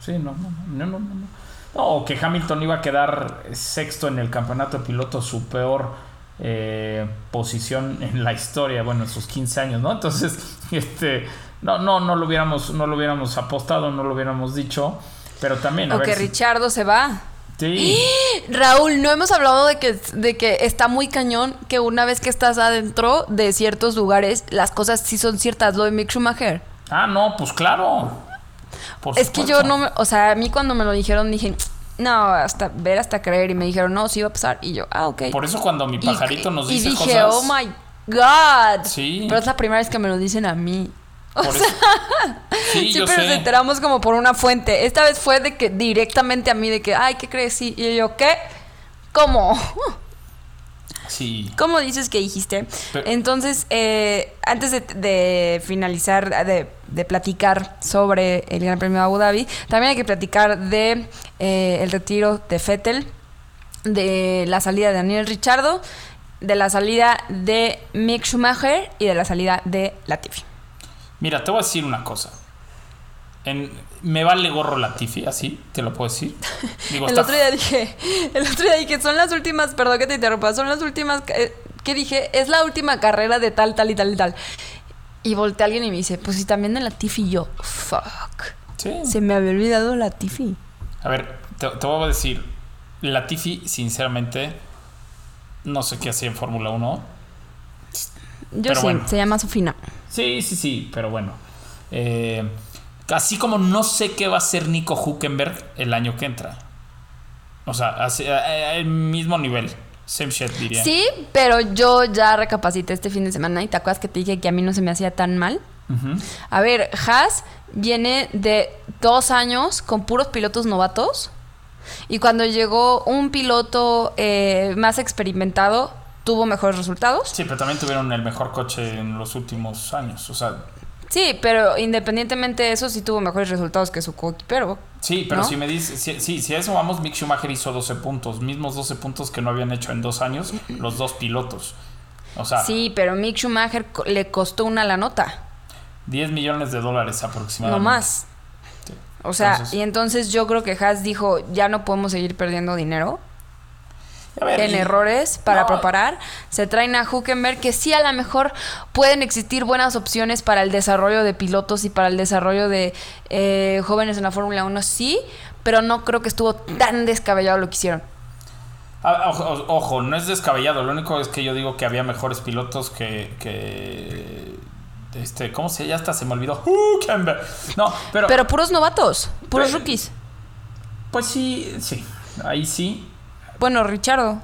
Sí, no, no, no, no, no, no. O que Hamilton iba a quedar sexto en el campeonato de pilotos, su peor eh, posición en la historia, bueno, en sus 15 años, ¿no? Entonces, *laughs* este, no, no, no lo hubiéramos, no lo hubiéramos apostado, no lo hubiéramos dicho, pero también, a O ver que si- Richardo se va. Sí, *gasps* Raúl, no hemos hablado de que, de que está muy cañón que una vez que estás adentro de ciertos lugares, las cosas sí son ciertas. Lo de Mick Schumacher. ah, no, pues claro. Por Es que yo no me, o sea, a mí cuando me lo dijeron dije, no, hasta ver hasta creer y me dijeron, no, sí va a pasar y yo, ah, ok. Por eso cuando mi Y- pajarito nos y dice dije, cosas. oh my god. Sí. Pero es la primera vez que me lo dicen a mí. Eso- Sí, *laughs* Siempre nos enteramos como por una fuente. Esta vez fue de que directamente a mí de que, ay, ¿qué crees? Sí. Y yo, ¿qué? ¿Cómo? *laughs* Sí. ¿Cómo dices que dijiste? Pero- Entonces, eh, antes de, de finalizar, de, de platicar sobre el Gran Premio de Abu Dhabi, también hay que platicar de eh, el retiro de Fettel, de la salida de Daniel Richardo, de la salida de Mick Schumacher y de la salida de Latifi. Mira, te voy a decir una cosa. En, me vale gorro Latifi, así te lo puedo decir. *laughs* Digo, El está- otro día dije, el otro día dije, son las últimas, perdón que te interrumpa, son las últimas, eh, que dije, es la última carrera de tal, tal y tal y tal. Y volteé a alguien y me dice, pues si también de Latifi y yo, fuck. Sí. Se me había olvidado Latifi. A ver, te, te voy a decir. Latifi, sinceramente, no sé qué hacía en Fórmula 1. Yo Pero sí, bueno. se llama Sofina. Sí, sí, sí, pero bueno. Eh, así como no sé qué va a hacer Nico Huckenberg el año que entra. O sea, así, eh, eh, el mismo nivel. Same shit, diría. Sí, pero yo ya recapacité este fin de semana y te acuerdas que te dije que a mí no se me hacía tan mal. A ver, Haas viene de dos años con puros pilotos novatos. Y cuando llegó un piloto eh, más experimentado, tuvo mejores resultados. Sí, pero también tuvieron el mejor coche en los últimos años. O sea, Sí, pero independientemente de eso, sí tuvo mejores resultados que su coequipero. sí, pero ¿No? si me dices, si, sí, si a eso vamos, Mick Schumacher hizo 12 puntos, mismos 12 puntos que no habían hecho en dos años *laughs* los dos pilotos. O sea, Sí, pero Mick Schumacher le costó una la nota, 10 millones de dólares aproximadamente. no más. Sí. O sea, Entonces- y entonces yo creo que Haas dijo, ya no podemos seguir perdiendo dinero en y- errores para No. preparar. Se traen a Huckenberg, que sí a lo mejor pueden existir buenas opciones para el desarrollo de pilotos y para el desarrollo de eh, jóvenes en la Fórmula 1, sí, pero no creo que estuvo tan descabellado lo que hicieron. Ah, Ojo, no es descabellado. Lo único es que yo digo que había mejores pilotos que, que este, ¿cómo se Ya hasta se me olvidó. Hülkenberg. No, pero, Pero puros novatos, puros Pero- rookies. pues sí, sí, ahí sí, Bueno, Richardo,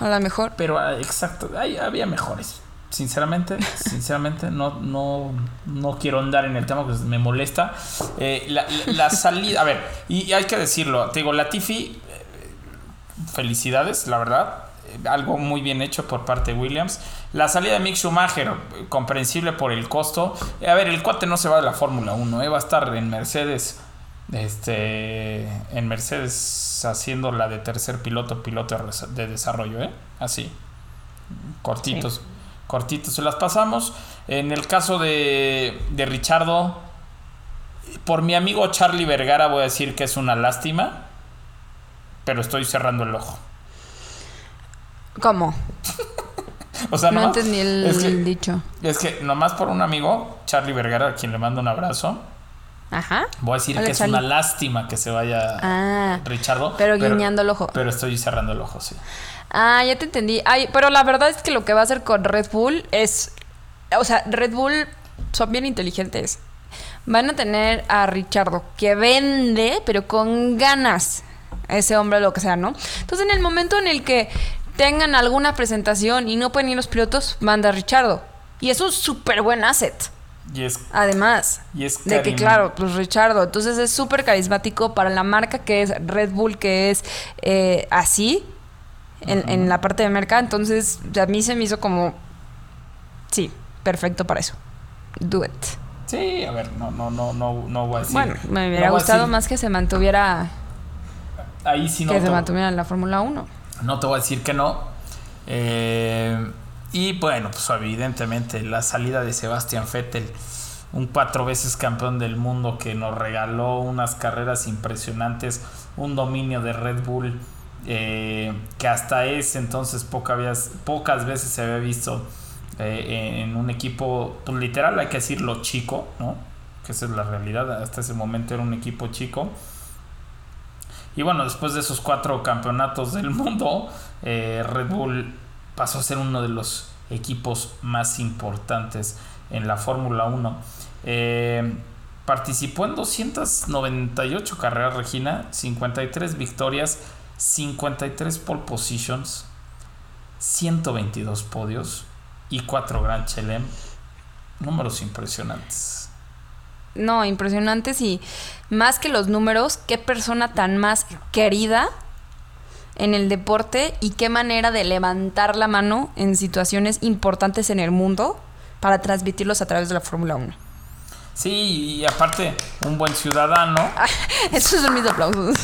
a lo mejor. pero ah, exacto, ahí había mejores. Sinceramente, *laughs* sinceramente, no, no, no quiero andar en el tema porque me molesta. Eh, la, la- la *laughs* salida, a ver, y hay que decirlo, te digo, Latifi, eh, felicidades, la verdad, eh, algo muy bien hecho por parte de Williams. La salida de Mick Schumacher, eh, comprensible por el costo. A ver, el cuate no se va de la Fórmula 1, eh, va a estar en Mercedes, este, en Mercedes haciendo la de tercer piloto, piloto de desarrollo, ¿eh? Así, cortitos, cortitos se las pasamos. En el caso de, de Richardo, por mi amigo Charlie Vergara voy a decir que es una lástima, pero estoy cerrando el ojo. ¿Cómo? *laughs* O sea, No nomás- entendí el es que, dicho. es que nomás por un amigo, Charlie Vergara, a quien le mando un abrazo, Ajá. voy a decir Hola, que es una lástima que se vaya Ah. Richardo. Pero guiñando el ojo. Pero estoy cerrando el ojo, sí. Ah, ya te entendí. Ay, pero la verdad es que lo que va a hacer con Red Bull es. O sea, Red Bull son bien inteligentes. Van a tener a Richardo que vende, pero con ganas. Ese hombre, lo que sea, ¿no? Entonces, en el momento en el que tengan alguna presentación y no pueden ir los pilotos, manda a Richardo. Y es un súper buen asset. Y es, Además y es de que, claro, pues Richardo, entonces es súper carismático para la marca que es Red Bull, que es eh, así, en, en la parte de mercado. Entonces, a mí se me hizo como, sí, perfecto para eso. Do it. Sí, a ver, no, no, no, no, no voy a decir. bueno, me hubiera gustado más que se mantuviera, Ahí sí no que se mantuviera en la Fórmula 1. No te voy a decir que no. Eh, y bueno, pues evidentemente la salida de Sebastian Vettel, un cuatro veces campeón del mundo que nos regaló unas carreras impresionantes, un dominio de Red Bull eh, que hasta ese entonces pocas veces se había visto eh, en un equipo, pues literal hay que decirlo chico, ¿no? Que esa es la realidad, hasta ese momento era un equipo chico. Y bueno, después de esos cuatro campeonatos del mundo, eh, Red Bull pasó a ser uno de los equipos más importantes en la Fórmula 1. Eh, participó en 298 carreras, Regina, 53 victorias, 53 pole positions, 122 podios y 4 Grand Chelem. Números impresionantes. No, impresionantes y más que los números, qué persona tan más querida en el deporte y qué manera de levantar la mano en situaciones importantes en el mundo para transmitirlos a través de la Fórmula 1. Sí, y aparte, un buen ciudadano. *laughs* Esos son mis aplausos.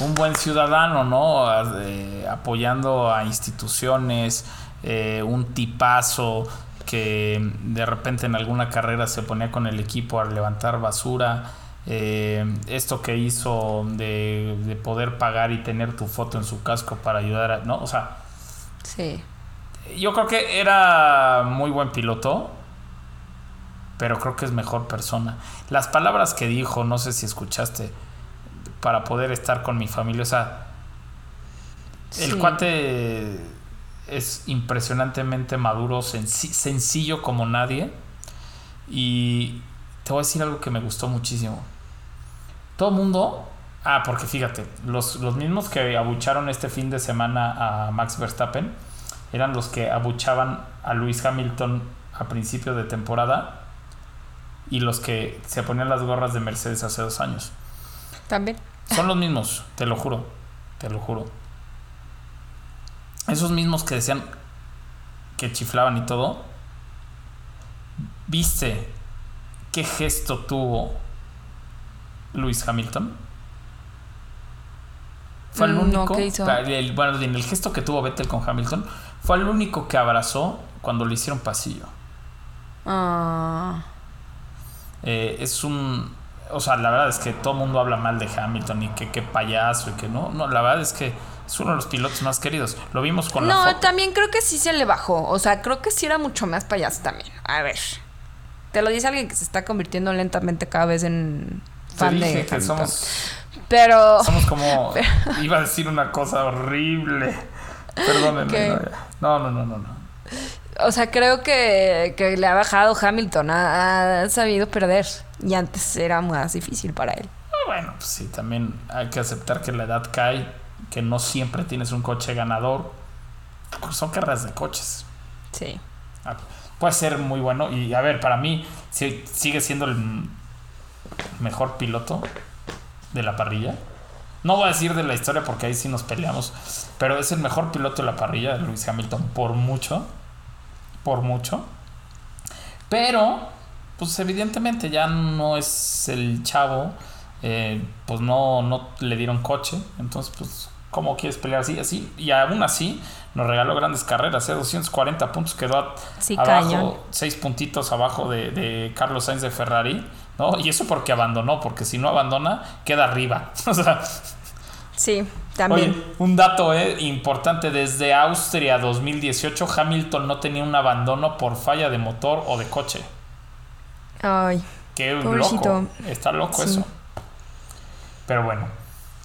un buen ciudadano, ¿no? Eh, apoyando a instituciones, eh, un tipazo que de repente en alguna carrera se ponía con el equipo a levantar basura. Eh, esto que hizo de, de poder pagar y tener tu foto en su casco para ayudar a, ¿no? O sea, Sí. yo creo que era muy buen piloto, pero creo que es mejor persona. Las palabras que dijo, no sé si escuchaste, para poder estar con mi familia, o sea, el cuate es impresionantemente maduro, senci- sencillo como nadie. Y te voy a decir algo que me gustó muchísimo. Todo el mundo. Ah, porque fíjate, los, los mismos que abucharon este fin de semana a Max Verstappen eran los que abuchaban a Lewis Hamilton a principio de temporada y los que se ponían las gorras de Mercedes hace dos años. También. Son los mismos, te lo juro, te lo juro. Esos mismos que decían que chiflaban y todo. ¿Viste qué gesto tuvo Lewis Hamilton? Fue el Mm, no, único. ¿qué hizo? el- bueno, en el gesto que tuvo Vettel con Hamilton, fue el único que abrazó cuando le hicieron pasillo. Ah, Eh, es un. O sea, la verdad es que todo el mundo habla mal de Hamilton y que qué payaso y que no. No, la verdad es que es uno de los pilotos más queridos. Lo vimos con la no, foto. también creo que sí se le bajó. O sea, creo que sí era mucho más payaso también. A ver. Te lo dice alguien que se está convirtiendo lentamente cada vez en Te fan dije de que Hamilton. somos, Pero. somos como. *laughs* Iba a decir una cosa horrible. Perdónenme. ¿Qué? No, no, no, no, no. o sea, creo que, que le ha bajado Hamilton, ha, ha sabido perder. Y antes era más difícil para él. Ah, Bueno, pues sí, también hay que aceptar que la edad cae, que no siempre tienes un coche ganador. Pues Son carreras de coches. Sí. Ah, Puede ser muy bueno. Y a ver, para mí sigue siendo el mejor piloto de la parrilla. No voy a decir de la historia porque ahí sí nos peleamos. Pero es el mejor piloto de la parrilla, Luis Hamilton, por mucho. Por mucho. Pero, pues evidentemente ya no es el chavo. eh, pues no, no le dieron coche. Entonces, pues, ¿cómo quieres pelear así? así Y aún así nos regaló grandes carreras. ¿eh? 240 puntos quedó a- Sí, abajo, cañón. 6 puntitos abajo de, de Carlos Sainz de Ferrari. ¿no? Y eso porque abandonó, porque si no abandona, queda arriba. *laughs* O sea, Sí, también. Oye, un dato eh, importante, desde Austria 2018 Hamilton no tenía un abandono por falla de motor o de coche. Ay. Qué Pobrecito. loco. Está loco Sí. eso. Pero bueno.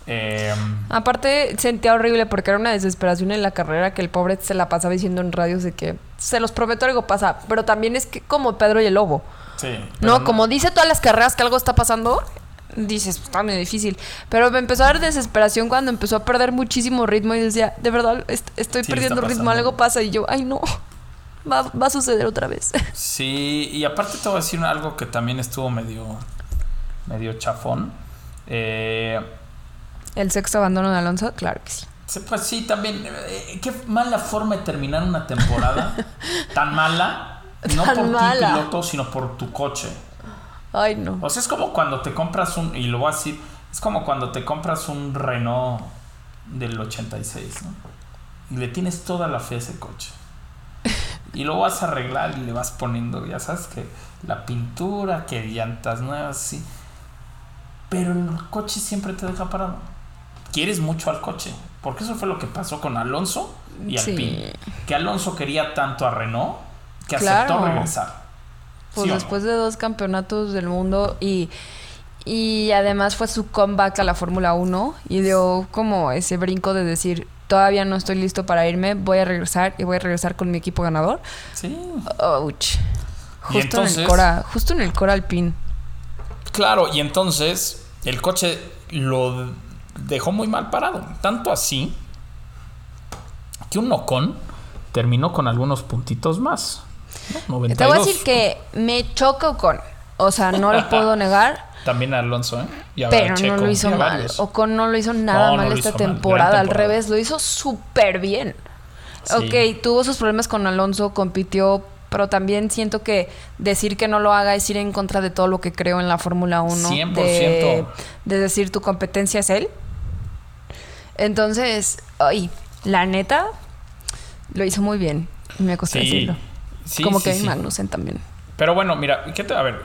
Eh, Aparte, sentía horrible porque era una desesperación en la carrera que el pobre se la pasaba diciendo en radios de que se los prometo algo pasa. Pero también es que como Pedro y el Lobo. sí. No, como dice todas las carreras que algo está pasando, dices, está muy difícil. Pero me empezó a dar desesperación cuando empezó a perder muchísimo ritmo y decía, de verdad, est- estoy Sí, perdiendo ritmo, algo pasa. Y yo, ay no, va, va a suceder otra vez. *laughs* Sí, y aparte te voy a decir algo que también estuvo medio, medio chafón. Eh, El sexto abandono de Alonso, claro que sí. Pues sí, también. eh, qué mala forma de terminar una temporada. *laughs* tan mala. No Tan por ti, piloto, sino por tu coche. Ay no. O sea, es como cuando te compras un. Y lo voy a decir. Es como cuando te compras un Renault del 86, ¿no? Y le tienes toda la fe a ese coche. Y lo vas a arreglar y le vas poniendo, ya sabes que la pintura, que llantas nuevas, sí. Pero el coche siempre te deja parado. Quieres mucho al coche. Porque eso fue lo que pasó con Alonso y Sí. Alpine. Que Alonso quería tanto a Renault que Claro. aceptó regresar. Pues ¿Sí o no? después de dos campeonatos del mundo y, y además fue su comeback a la Fórmula 1 y dio como ese brinco de decir, todavía no estoy listo para irme, voy a regresar y voy a regresar con mi equipo ganador. Sí. Ouch. Justo en el Cora, justo en el Cora Alpine. Claro, y entonces el coche lo dejó muy mal parado. Tanto así que un Ocon terminó con algunos puntitos más. ¿no? 92. Te voy a decir que me choca con, o sea, no lo puedo *laughs* negar, También Alonso, ¿eh? Y a pero Checo, no lo hizo a mal. varios. Ocon no lo hizo nada No, mal esta mal. Temporada, al temporada. revés, lo hizo súper bien. Sí. Ok, tuvo sus problemas con Alonso, compitió, pero también siento que decir que no lo haga es ir en contra de todo lo que creo en la Fórmula 1. 100%. De, de decir tu competencia es él. Entonces, ay, la neta, lo hizo muy bien. Me costó Sí. decirlo. Sí, Como sí, Kevin sí. Magnussen también. Pero bueno, mira, ¿qué te- a ver,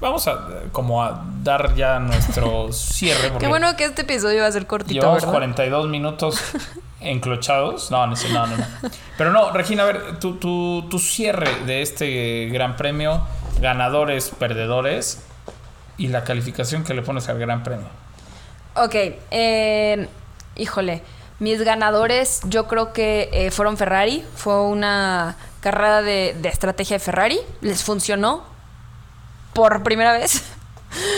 vamos a como a dar ya nuestro *laughs* cierre. Qué bueno que este episodio va a ser cortito, Llevamos ¿verdad? 42 minutos *laughs* enclochados. No, no, sé, no, no, no. Pero no, Regina, a ver, tu, tu, tu cierre de este gran premio, ganadores, perdedores y la calificación que le pones al gran premio. Ok, eh, híjole, mis ganadores yo creo que eh, fueron Ferrari, fue una carrera de, de estrategia de Ferrari, les funcionó por primera vez. *laughs*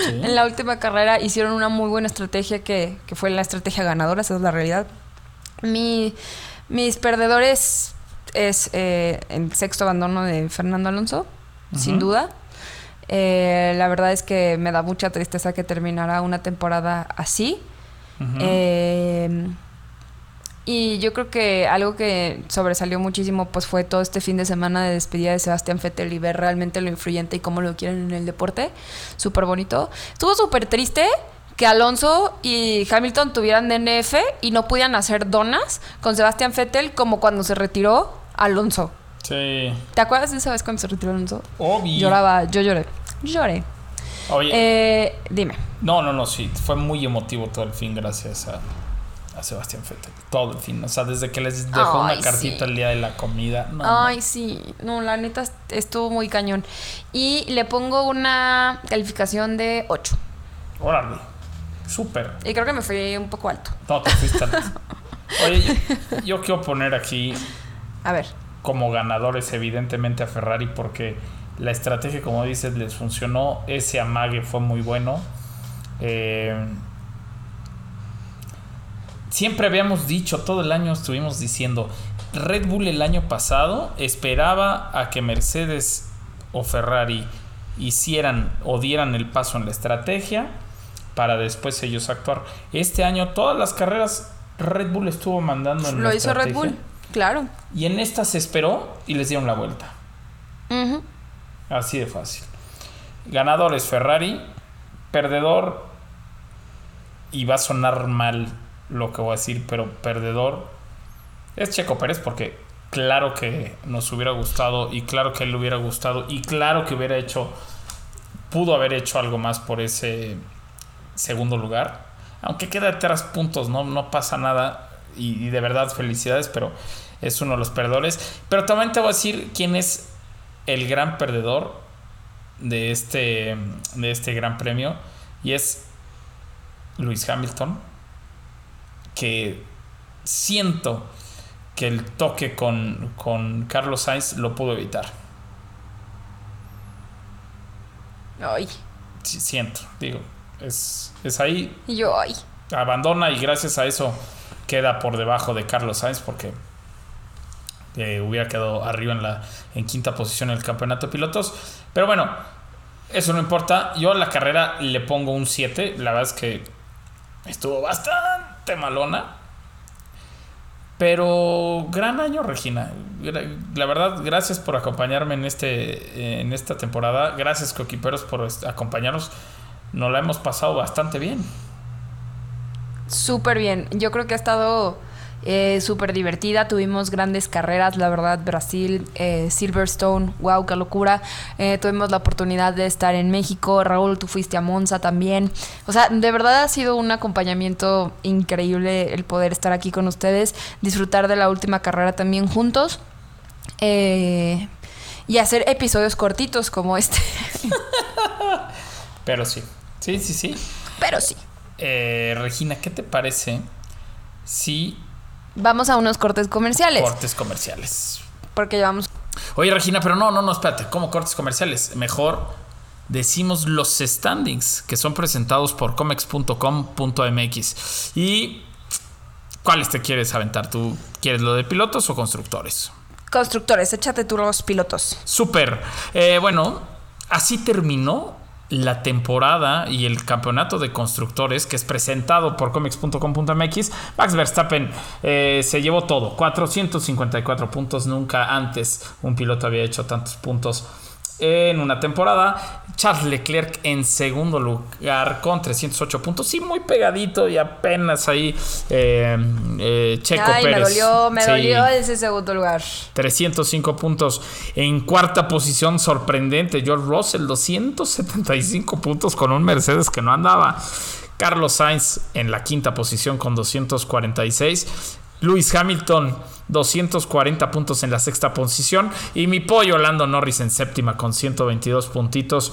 En la última carrera hicieron una muy buena estrategia que, que fue la estrategia ganadora, esa es la realidad. Mi- mis perdedores es eh, el sexto abandono de Fernando Alonso, sin duda. Eh, la verdad es que me da mucha tristeza que terminara una temporada así. Eh, y yo creo que algo que sobresalió muchísimo pues fue todo este fin de semana de despedida de Sebastián Vettel y ver realmente lo influyente y cómo lo quieren en el deporte. Súper bonito. Estuvo súper triste que Alonso y Hamilton tuvieran DNF y no pudieran hacer donas con Sebastián Vettel como cuando se retiró Alonso. Sí. ¿Te acuerdas de esa vez cuando se retiró Alonso? Obvio. Lloraba, yo lloré. Lloré. Oye, Eh, dime. no, no, no, sí. Fue muy emotivo todo el fin gracias a, a Sebastián Vettel. Todo el fin. O sea, desde que les dejó Ay, una cartita sí. el día de la comida. No, Ay, sí. No, la neta est- estuvo muy cañón. Y le pongo una calificación de 8. no. Órale. Súper. Y creo que me fui un poco alto. No, te fuiste al- *laughs* Oye, yo, yo quiero poner aquí A ver. como ganadores evidentemente a Ferrari porque la estrategia, como dices, les funcionó. Ese amague fue muy bueno. Eh, siempre habíamos dicho, todo el año estuvimos diciendo, Red Bull el año pasado esperaba a que Mercedes o Ferrari hicieran o dieran el paso en la estrategia para después ellos actuar. Este año todas las carreras Red Bull estuvo mandando en Lo la hizo Red. Bull, claro. Y en esta se esperó y les dieron la vuelta. Así de fácil. Ganador es Ferrari. Perdedor. Y va a sonar mal lo que voy a decir, pero perdedor es Checo Pérez porque claro que nos hubiera gustado y claro que él le hubiera gustado y claro que hubiera hecho, pudo haber hecho algo más por ese segundo lugar. Aunque queda de tres puntos, no, no pasa nada y, y de verdad felicidades, pero es uno de los perdedores. Pero también te voy a decir quién es el gran perdedor de este, de este gran premio y es Luis Hamilton que siento que el toque con, con Carlos Sainz lo pudo evitar. Ay. Sí, siento, digo, es, es ahí, Y yo, ay. abandona y gracias a eso queda por debajo de Carlos Sainz porque hubiera quedado arriba en la en quinta posición en el campeonato de pilotos. Pero bueno, eso no importa. Yo a la carrera le pongo un 7. La verdad es que estuvo bastante malona. Pero gran año, Regina. La verdad, gracias por acompañarme en, este, en esta temporada. Gracias, Coquiperos, por acompañarnos. Nos la hemos pasado bastante bien. Súper bien. Yo creo que ha estado eh, súper divertida. Tuvimos grandes carreras, la verdad. Brasil, eh, Silverstone, wow, qué locura. Eh, tuvimos la oportunidad de estar en México. Raúl, tú fuiste a Monza también. O sea, de verdad ha sido un acompañamiento increíble el poder estar aquí con ustedes, disfrutar de la última carrera también juntos. eh, y hacer episodios cortitos como este. *laughs* Pero sí. Sí, sí, sí. Pero sí. Eh, Regina, ¿qué te parece si Vamos a unos cortes comerciales. cortes comerciales? Porque llevamos Oye, Regina, pero no, no, no, espérate. ¿Cómo cortes comerciales? Mejor decimos los standings que son presentados por comex.com.mx. ¿Y cuáles te quieres aventar? ¿Tú quieres lo de pilotos o constructores? constructores. Échate tú los pilotos. Súper. Eh, bueno, así terminó la temporada y el campeonato de constructores que es presentado por comics.com.mx. Max Verstappen eh, se llevó todo, 454 puntos. Nunca antes un piloto había hecho tantos puntos en una temporada. Charles Leclerc en segundo lugar con 308 puntos. Sí, muy pegadito y apenas ahí eh, eh, Checo Ay, Pérez. me dolió, me Sí. dolió ese segundo lugar. 305 puntos. En cuarta posición, sorprendente, George Russell, 275 puntos con un Mercedes que no andaba. Carlos Sainz en la quinta posición con 246. Lewis Hamilton, 240 puntos en la sexta posición. Y mi pollo Lando Norris en séptima con 122 puntitos.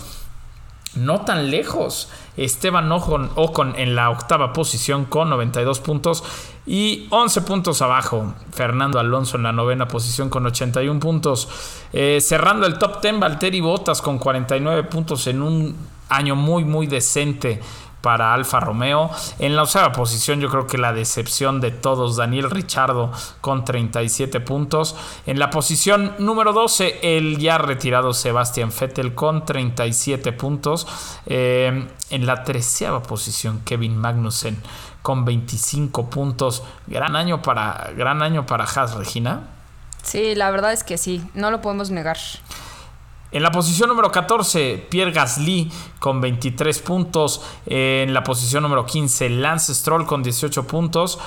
No tan lejos. Esteban Ocon, en la octava posición con 92 puntos. Y 11 puntos abajo. Fernando Alonso en la novena posición con 81 puntos. Eh, cerrando el top 10, Valtteri Bottas con 49 puntos en un año muy, muy decente para Alfa Romeo. En la octava posición yo creo que la decepción de todos, Daniel Richardo con 37 puntos. En la posición número 12, el ya retirado Sebastian Vettel con 37 puntos. Eh, en la treceava posición, Kevin Magnussen con 25 puntos. Gran año para, gran año para Haas, Regina. Sí, la verdad es que sí, no lo podemos negar. En la posición número 14, Pierre Gasly con 23 puntos. En la posición número 15, Lance Stroll con 18 puntos.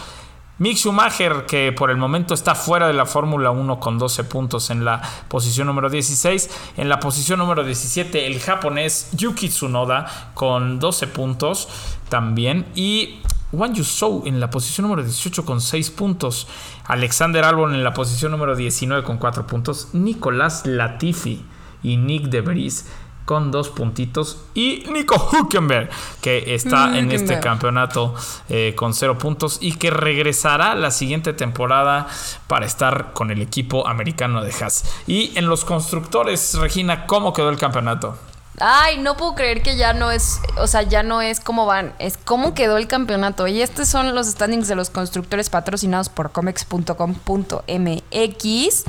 Mick Schumacher, que por el momento está fuera de la Fórmula 1 con 12 puntos en la posición número 16. En la posición número 17, el japonés Yuki Tsunoda con 12 puntos también. Y Wang Yusou en la posición número 18 con 6 puntos. Alexander Albon en la posición número 19 con 4 puntos. Nicolás Latifi y Nick De Vries con dos puntitos. Y Nico Huckenberg, que está en este campeonato eh, con cero puntos y que regresará la siguiente temporada para estar con el equipo americano de Haas. Y en los constructores, Regina, ¿cómo quedó el campeonato? Ay, no puedo creer que ya no es, o sea, ya no es cómo van, es cómo quedó el campeonato. Y estos son los standings de los constructores patrocinados por comex.com.mx.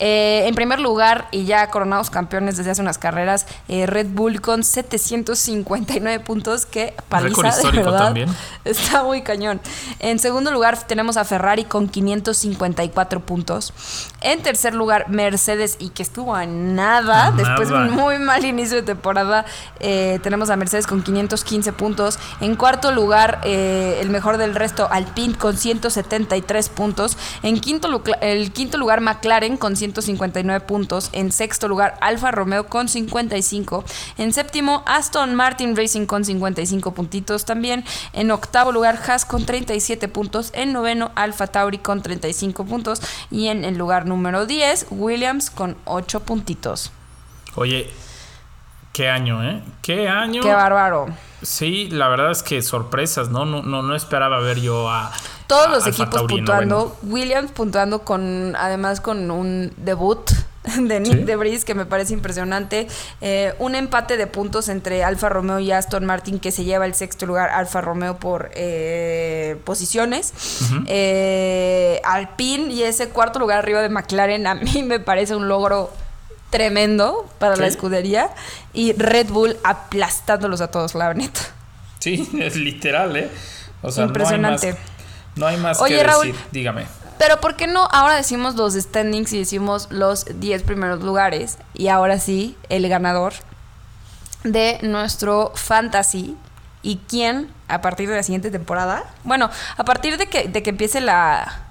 Eh, en primer lugar, y ya coronados campeones desde hace unas carreras, eh, Red Bull con 759 puntos, que paliza de verdad. también. Está muy cañón. En segundo lugar tenemos a Ferrari con 554 puntos. En tercer lugar, Mercedes, y que estuvo a nada, A después de un muy mal inicio de temporada, eh, tenemos a Mercedes con 515 puntos. En cuarto lugar, el mejor del resto, Alpine con 173 puntos. En quinto, el quinto lugar, McLaren con 159 puntos. En sexto lugar, Alfa Romeo con 55. En séptimo, Aston Martin Racing con 55 puntitos también. En octavo lugar, Haas con 37 puntos. En noveno, Alfa Tauri con 35 puntos. Y en el lugar número 10, Williams con 8 puntitos. Oye, qué año, ¿eh? Qué año. Qué bárbaro. Sí, la verdad es que sorpresas, ¿no? No, no, no esperaba ver yo a. Todos los Alfa equipos puntuando. Williams puntuando con, además con un debut *laughs* de Nick Sí. de Vries que me parece impresionante. Eh, un empate de puntos entre Alfa Romeo y Aston Martin que se lleva el sexto lugar Alfa Romeo por eh, posiciones. Eh, Alpine y ese cuarto lugar arriba de McLaren a mí me parece un logro tremendo para la escudería. Y Red Bull aplastándolos a todos, la neta. Sí, *laughs* es literal, ¿eh? O sea, Impresionante. No hay más, no hay más Oye, que Raúl. decir. Dígame. Pero ¿por qué no ahora decimos los standings y decimos los 10 primeros lugares? Y ahora sí, el ganador de nuestro fantasy. ¿Y quién a partir de la siguiente temporada? Bueno, a partir de que, de que empiece la,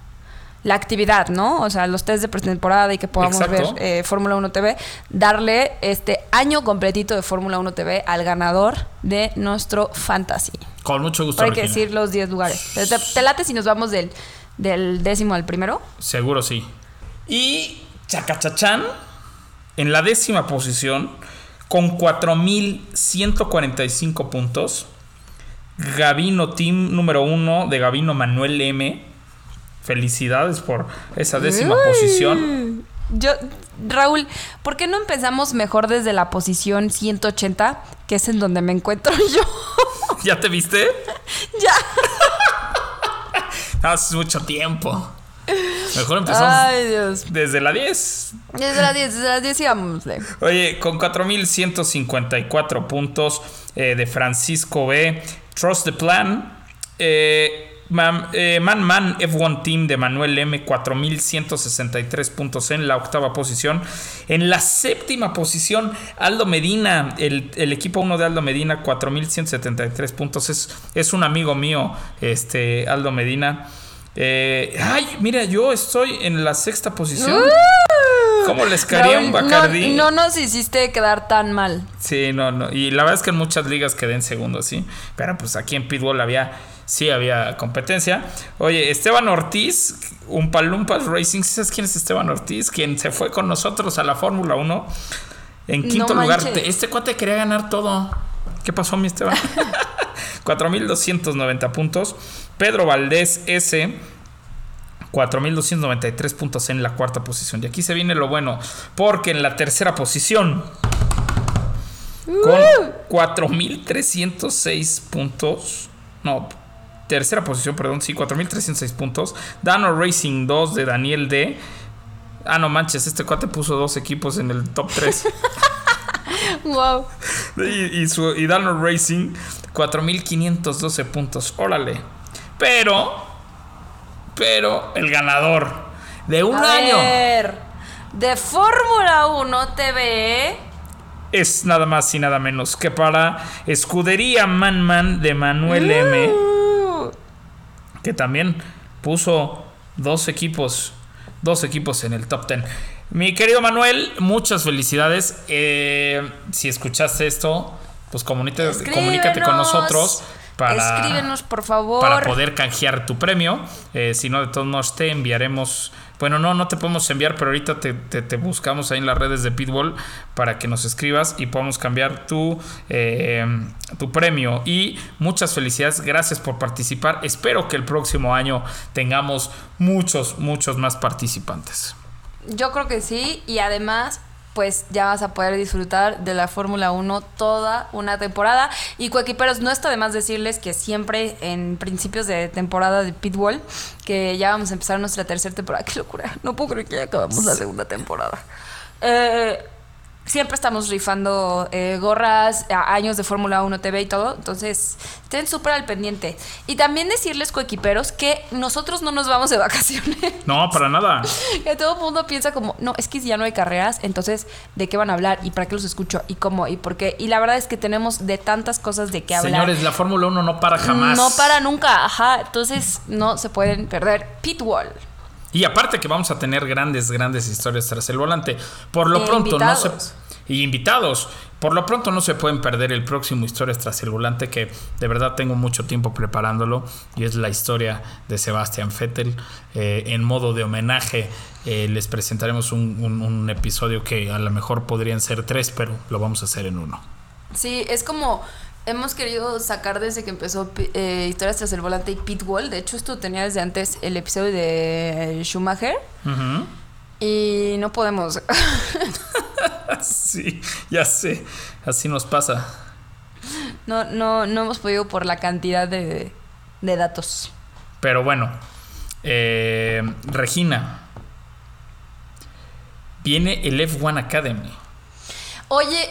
la actividad, ¿no? O sea, los test de pretemporada y que podamos Exacto. ver eh, Fórmula 1 TV, darle este año completito de Fórmula 1 TV al ganador de nuestro fantasy. Con mucho gusto. Pero hay que decir los 10 lugares. ¿Te, te late si nos vamos del, del décimo al primero? Seguro sí. Y Chacachachán en la décima posición con 4.145 puntos. Gavino Team número uno de Gavino Manuel M. Felicidades por esa décima posición. Yo, Raúl, ¿por qué no empezamos mejor desde la posición 180, que es en donde me encuentro yo? *laughs* ¿Ya te viste? *laughs* ya. *laughs* Hace mucho tiempo. Mejor empezamos Ay, Dios. desde la 10. Desde las 10, desde las 10 sigámosle. Oye, con 4.154 puntos eh, de Francisco B. Trust the Plan. Eh, Man, eh, Man Man F1 Team de Manuel M. 4.163 puntos en la octava posición. En la séptima posición, Aldo Medina, el, el equipo 1 de Aldo Medina, 4.173 puntos. Es, es un amigo mío, este Aldo Medina. Eh, ay, mira, yo estoy en la sexta posición. ¿Cómo *laughs* les caería un Bacardí? No, no nos hiciste quedar tan mal. Sí, no, no. Y la verdad es que en muchas ligas quedé en segundo, sí. Pero pues aquí en Pitbull había, sí había competencia. Oye, Esteban Ortiz, un Palumpas Racing, ¿sí ¿sabes quién es Esteban Ortiz? Quien se fue con nosotros a la Fórmula 1. En No quinto lugar, este cuate quería ganar todo. ¿Qué pasó, mi Esteban? *laughs* *laughs* 4.290 puntos. Pedro Valdés S. 4.293 puntos en la cuarta posición. Y aquí se viene lo bueno, porque en la tercera posición, con 4.306 puntos, no, tercera posición, perdón, sí, 4.306 puntos, Dano Racing 2 de Daniel D. Ah, no manches, este cuate puso dos equipos en el top 3. *laughs* Wow. Y, y, su, y Dano Racing, 4.512 puntos. Órale. Pero, pero, el ganador de un A año ver, de Fórmula 1 TV. es nada más y nada menos que para Escudería Man Man de Manuel M. Uh, Que también puso dos equipos, dos equipos en el top 10. Mi querido Manuel, muchas felicidades. Eh, si escuchaste esto, pues comunícate, comunícate con nosotros. Para, Escríbenos, por favor. para poder canjear tu premio. Eh, si no, de todos modos te enviaremos. Bueno, no, no te podemos enviar, pero ahorita te, te- te buscamos ahí en las redes de Pitbull para que nos escribas y podamos cambiar tu, eh, tu premio. Y muchas felicidades, gracias por participar. Espero que el próximo año tengamos muchos, muchos más participantes. Yo creo que sí, y además, pues ya vas a poder disfrutar de la Fórmula 1 toda una temporada. Y coequiperos, no está de más decirles que siempre en principios de temporada de Pitbull, que ya vamos a empezar nuestra tercera temporada. *laughs* ¡Qué locura! No puedo creer que ya acabamos la segunda temporada. Eh, siempre estamos rifando eh, gorras, años de Fórmula 1 TV y todo. Entonces, estén súper al pendiente. Y también decirles, coequiperos, que nosotros no nos vamos de vacaciones. *laughs* No, para nada. *laughs* Que todo el mundo piensa como, no, es que si ya no hay carreras, entonces, ¿de qué van a hablar? ¿Y para qué los escucho? ¿Y cómo? ¿Y por qué? Y la verdad es que tenemos de tantas cosas de qué hablar. Señores, la Fórmula 1 no para jamás. No para nunca, ajá. Entonces, no se pueden perder Pitwall. Y aparte que vamos a tener grandes, grandes historias tras el volante. Por lo pronto no se... Y invitados. Por lo pronto no se pueden perder el próximo Historias tras el volante que de verdad tengo mucho tiempo preparándolo y es la historia de Sebastián Vettel. Eh, en modo de homenaje eh, les presentaremos un, un- un episodio que a lo mejor podrían ser tres, pero lo vamos a hacer en uno. Sí, es como hemos querido sacar desde que empezó eh, Historias tras el volante y Pitwall. De hecho, esto tenía desde antes el episodio de Schumacher. Ujú. Y no podemos. *laughs* Sí, ya sé. Así nos pasa. no, no, no hemos podido por la cantidad de, de datos. Pero bueno, eh, Regina, viene el F1 Academy. Oye,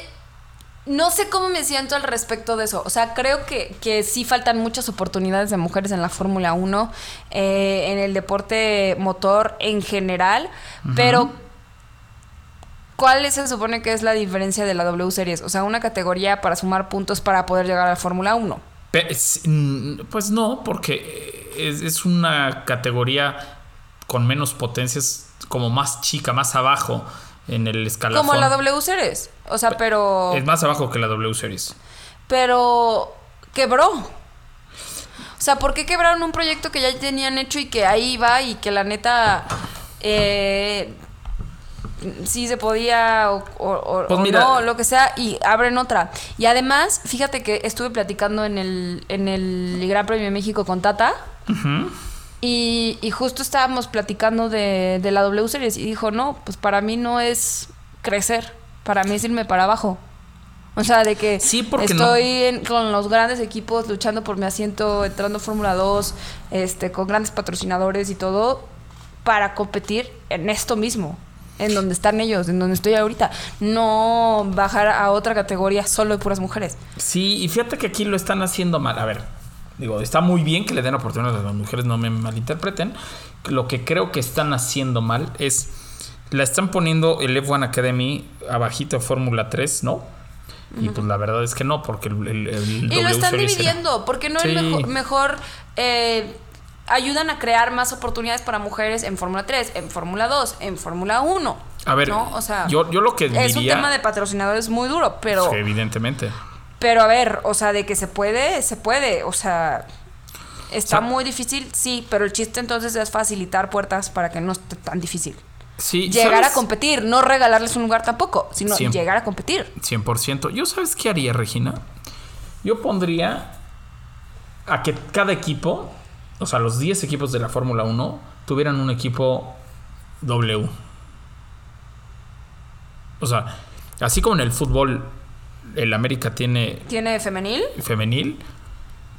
no sé cómo me siento al respecto de eso. O sea, creo que, que sí faltan muchas oportunidades de mujeres en la Fórmula 1, eh, en el deporte motor en general, pero ¿cuál se supone que es la diferencia de la W Series? O sea, una categoría para sumar puntos para poder llegar a la Fórmula 1. Pe- es- mm, Pues no, porque es, es una categoría con menos potencias, como más chica, más abajo en el escalafón. Como la W Series. O sea, pero... Es más abajo que la W Series. pero quebró. O sea, ¿por qué quebraron un proyecto que ya tenían hecho y que ahí va y que la neta eh, sí se podía o, o- Pues o mira. no, lo que sea, y abren otra? Y además, fíjate que estuve platicando en el, en el Gran Premio de México con Tata. Y, y justo estábamos platicando de, de la W Series y dijo, no, pues para mí no es crecer, para mí es irme para abajo. O sea, de que Sí, porque no- estoy en- con los grandes equipos luchando por mi asiento, entrando Fórmula 2, este, con grandes patrocinadores y todo, para competir en esto mismo, en donde están ellos, en donde estoy ahorita. No bajar a otra categoría solo de puras mujeres. Sí, y fíjate que aquí lo están haciendo mal. A ver, digo, está muy bien que le den oportunidades a las mujeres, no me malinterpreten. Lo que creo que están haciendo mal es, la están poniendo el F1 Academy abajito de Fórmula 3, ¿no? Y pues la verdad es que no, porque el, el- el Y lo están Series era- dividiendo, porque no Sí. es mejor, mejor, eh, ayudan a crear más oportunidades para mujeres en Fórmula 3, en Fórmula 2, en Fórmula 1. A ver, ¿no? O sea, yo, yo lo que es un diría... tema de patrocinadores muy duro, pero, Sí, evidentemente. Pero a ver, o sea, de que se puede, se puede, o sea, está O sea- muy difícil, sí, pero el chiste entonces es facilitar puertas para que no esté tan difícil. Sí, Llegar ¿sabes? a competir, no regalarles un lugar tampoco, sino llegar a competir. 100%. ¿Yo sabes qué haría, Regina? Yo pondría a que cada equipo, o sea, los 10 equipos de la Fórmula 1, tuvieran un equipo W. O sea, así como en el fútbol, el América tiene ¿Tiene femenil? femenil,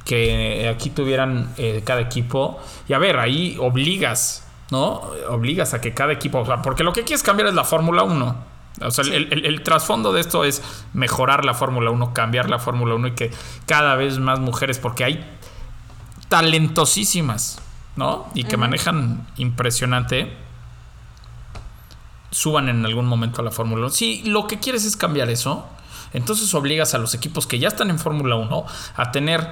que aquí tuvieran eh, cada equipo. Y a ver, ahí obligas, ¿no? Obligas a que cada equipo, o sea, porque lo que quieres cambiar es la Fórmula 1. O sea, el, el- el trasfondo de esto es mejorar la Fórmula 1, cambiar la Fórmula 1 y que cada vez más mujeres, porque hay talentosísimas, ¿no? Y que manejan impresionante, suban en algún momento a la Fórmula 1. Si lo que quieres es cambiar eso, entonces obligas a los equipos que ya están en Fórmula 1 a tener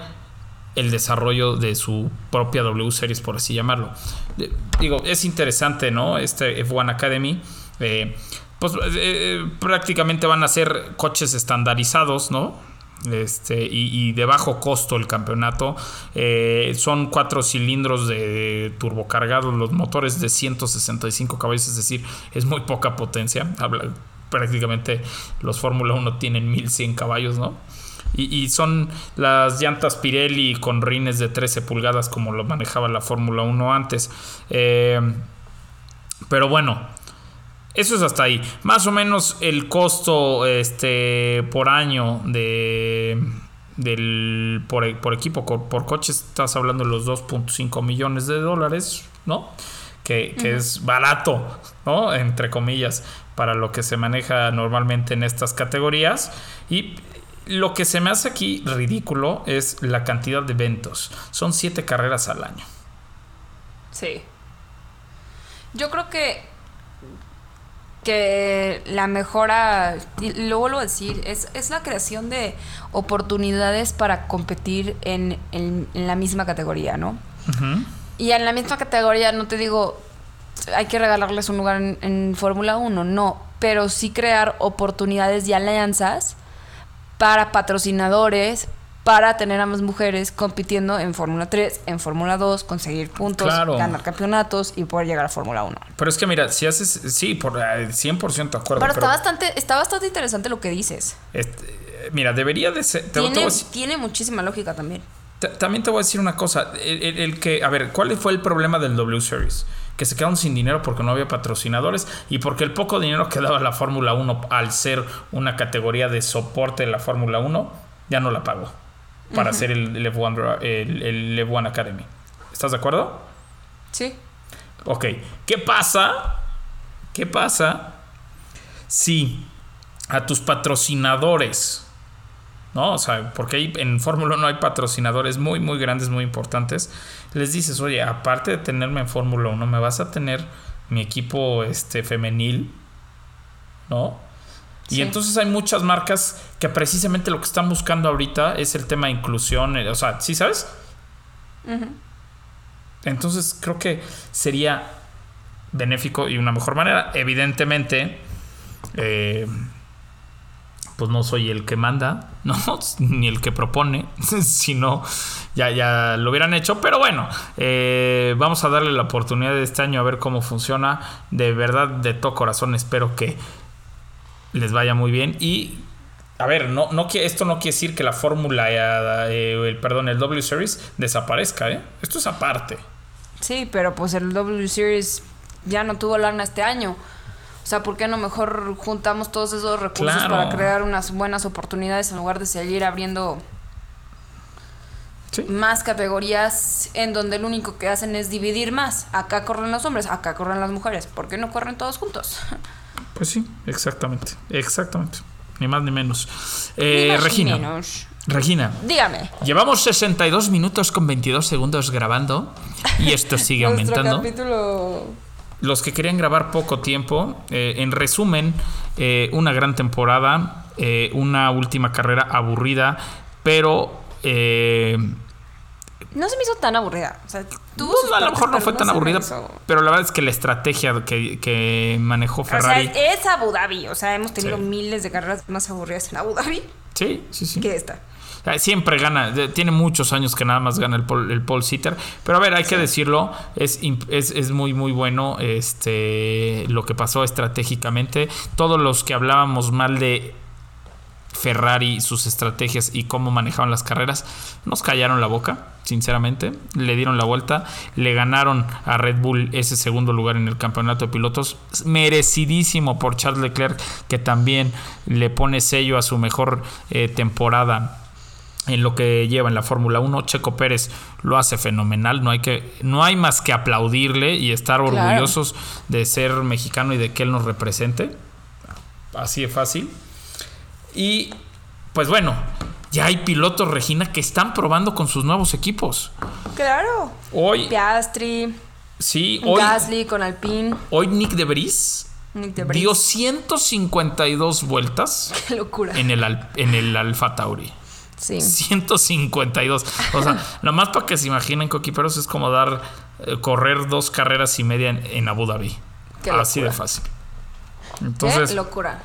el desarrollo de su propia W Series, por así llamarlo. Eh, Digo, es interesante, ¿no? Este F1 Academy. eh, pues eh, prácticamente van a ser coches estandarizados, ¿no? Este, y, y de bajo costo el campeonato. Eh, son cuatro cilindros de turbocargados, los motores de 165 caballos, es decir, es muy poca potencia. Habla- prácticamente los Fórmula 1 tienen 1100 caballos, ¿no? Y, son las llantas Pirelli con rines de 13 pulgadas como lo manejaba la Fórmula 1 antes. Eh, pero bueno, eso es hasta ahí. Más o menos el costo este, por año de del por, por equipo, por, por coche, estás hablando de los 2.5 millones de dólares, ¿no? Que, que es barato, ¿no? Entre comillas, para lo que se maneja normalmente en estas categorías. Y lo que se me hace aquí ridículo es la cantidad de eventos. Son siete carreras al año. Sí. Yo creo que que la mejora, y lo vuelvo a decir, es, es la creación de oportunidades para competir en, en- en la misma categoría, ¿no? Y en la misma categoría, no te digo, hay que regalarles un lugar en, en Fórmula 1, no, pero sí crear oportunidades y alianzas para patrocinadores, para tener a más mujeres compitiendo en Fórmula 3, en Fórmula 2, conseguir puntos, Claro. ganar campeonatos y poder llegar a Fórmula 1. Pero es que mira, si haces, sí, por eh, 100% de acuerdo. Pero, pero, está bastante, está bastante interesante lo que dices. este, eh, mira, debería de ser. te- te Tiene, decir- tiene muchísima lógica también. Ta- También te voy a decir una cosa. El, el- el que, a ver, ¿cuál fue el problema del W Series? Que se quedaron sin dinero porque no había patrocinadores y porque el poco dinero que daba la Fórmula 1 al ser una categoría de soporte de la Fórmula 1 ya no la pagó para hacer el, el F1, Dra- el, el F1 Academy. ¿Estás de acuerdo? Sí. Ok. ¿Qué pasa? ¿Qué pasa si a tus patrocinadores, ¿no? O sea, porque ahí en Fórmula 1 hay patrocinadores muy, muy grandes, muy importantes. Les dices, oye, aparte de tenerme en Fórmula 1, me vas a tener mi equipo este, femenil, ¿no? Y entonces hay muchas marcas que precisamente lo que están buscando ahorita es el tema de inclusión. eh, O sea, ¿sí sabes? Entonces creo que sería benéfico y una mejor manera. Evidentemente, eh, pues no soy el que manda, *laughs* ¿no? Ni el que propone, *laughs* sino ya, ya lo hubieran hecho. Pero bueno, eh, vamos a darle la oportunidad de este año a ver cómo funciona. De verdad, de todo corazón, espero que les vaya muy bien. Y a ver, no, no, esto no quiere decir que la fórmula, eh, el, perdón, el W Series desaparezca, ¿eh? Esto es aparte. Sí, pero pues el W Series ya no tuvo lana este año. O sea, ¿por qué no mejor juntamos todos esos recursos Claro. para crear unas buenas oportunidades en lugar de seguir abriendo Sí. más categorías en donde lo único que hacen es dividir más? Acá corren los hombres, acá corren las mujeres. ¿Por qué no corren todos juntos? Pues sí, exactamente. Exactamente. Ni más ni menos. Ni Eh, ni Regina. menos. Regina. Dígame. Llevamos 62 minutos con 22 segundos grabando y esto sigue *laughs* aumentando. capítulo. Los que querían grabar poco tiempo, eh, en resumen, eh, una gran temporada, eh, una última carrera aburrida, pero eh, No se me hizo tan aburrida. O sea, tuvo pues, a lo mejor no fue tan aburrida, hizo- pero la verdad es que la estrategia que, que manejó O sea, Ferrari... es Abu Dhabi. O sea, hemos tenido Sí. miles de carreras más aburridas en Abu Dhabi sí, sí, sí. que esta. Ah, Siempre gana, tiene muchos años que nada más gana el pole, el pole sitter. Pero a ver, hay que decirlo, es, es, es muy, muy bueno este, lo que pasó estratégicamente. Todos los que hablábamos mal de Ferrari, sus estrategias y cómo manejaban las carreras, nos callaron la boca, sinceramente. Le dieron la vuelta, le ganaron a Red Bull ese segundo lugar en el campeonato de pilotos, merecidísimo por Charles Leclerc, que también le pone sello a su mejor eh, temporada en lo que lleva en la Fórmula 1. Checo Pérez lo hace fenomenal. No hay, que, no hay más que aplaudirle y estar Claro. orgullosos de ser mexicano y de que él nos represente. Así de fácil. Y pues bueno, ya hay pilotos, Regina, que están probando con sus nuevos equipos. Claro. Hoy, Piastri, sí, hoy, Gasly con Alpine. hoy Nick de Vries Nick de Vries. dio 152 vueltas *laughs* Qué locura. en el, en el Alfa Tauri. Sí. 152. O sea, *laughs* nomás para que se imaginen, coquiperos, es como dar, eh, correr dos carreras y media en, en Abu Dhabi. Qué Así de fácil. Qué Entonces, locura.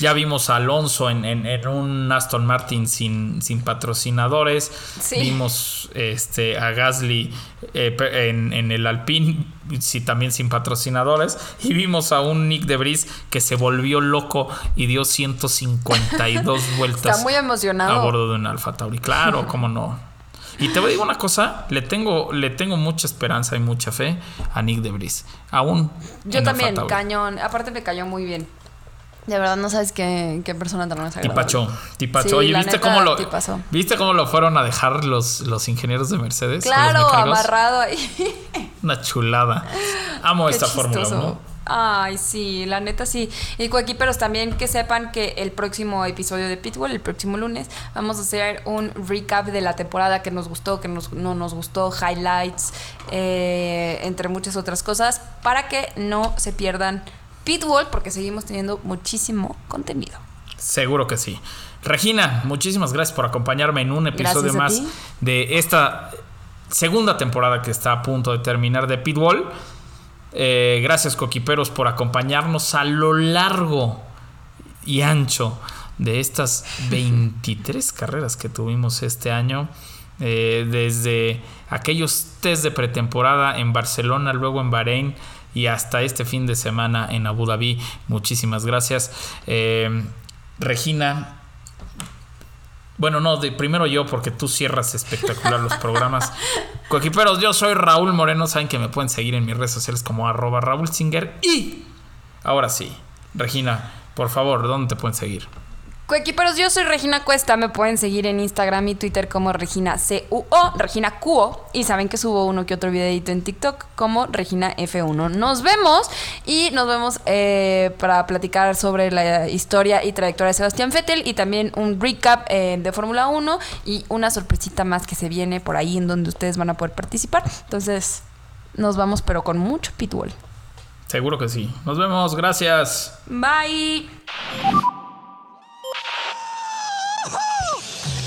Ya vimos a Alonso en, en- en un Aston Martin sin, sin patrocinadores. Sí. Vimos este, a Gasly eh, en, en el Alpine sí, también sin patrocinadores. Y vimos a un Nick de Vries que se volvió loco y dio 152 *laughs* vueltas Está muy emocionado. a bordo de un Alfa Tauri. Claro, *laughs* cómo no. Y te voy a decir una cosa, le tengo, le tengo mucha esperanza y mucha fe a Nick de Vries. Aún. Yo también, cañón. Aparte me cayó muy bien. De verdad, no sabes qué, qué persona tan desagradable. Tipacho, tipacho. Sí, Oye, ¿viste neta, cómo lo tipazo. ¿Viste cómo lo fueron a dejar los, los ingenieros de Mercedes? Claro, amarrado ahí. Una chulada. Amo Qué esta Fórmula. 1. Ay, sí, la neta sí. Y coequiperos también que sepan que el próximo episodio de Pitbull, el próximo lunes, vamos a hacer un recap de la temporada que nos gustó, que nos- no nos gustó, highlights, eh, entre muchas otras cosas, para que no se pierdan Pitbull, porque seguimos teniendo muchísimo contenido. Seguro que sí. Regina, muchísimas gracias por acompañarme en un episodio más ti. de esta segunda temporada que está a punto de terminar de Pitbull. Eh, gracias, coquiperos, por acompañarnos a lo largo y ancho de estas 23 *laughs* carreras que tuvimos este año. Eh, desde aquellos test de pretemporada en Barcelona, luego en Bahrein y hasta este fin de semana en Abu Dhabi. Muchísimas gracias. Eh, Regina, bueno, no, de, primero yo, porque tú cierras espectacular los programas. *laughs* Coequiperos, yo soy Raúl Moreno. Saben que me pueden seguir en mis redes sociales como arroba Raúl Singer. Y ahora sí, Regina, por favor, ¿dónde te pueden seguir? Coequiperos, yo soy Regina Cuesta, me pueden seguir en Instagram y Twitter como Regina CUO, Regina QO, y saben que subo uno que otro videito en TikTok como Regina F1. Nos vemos y nos vemos eh, para platicar sobre la historia y trayectoria de Sebastián Vettel y también un recap eh, de Fórmula 1 y una sorpresita más que se viene por ahí en donde ustedes van a poder participar. Entonces, nos vamos pero con mucho pitbull. Seguro que sí. Nos vemos, gracias. Bye.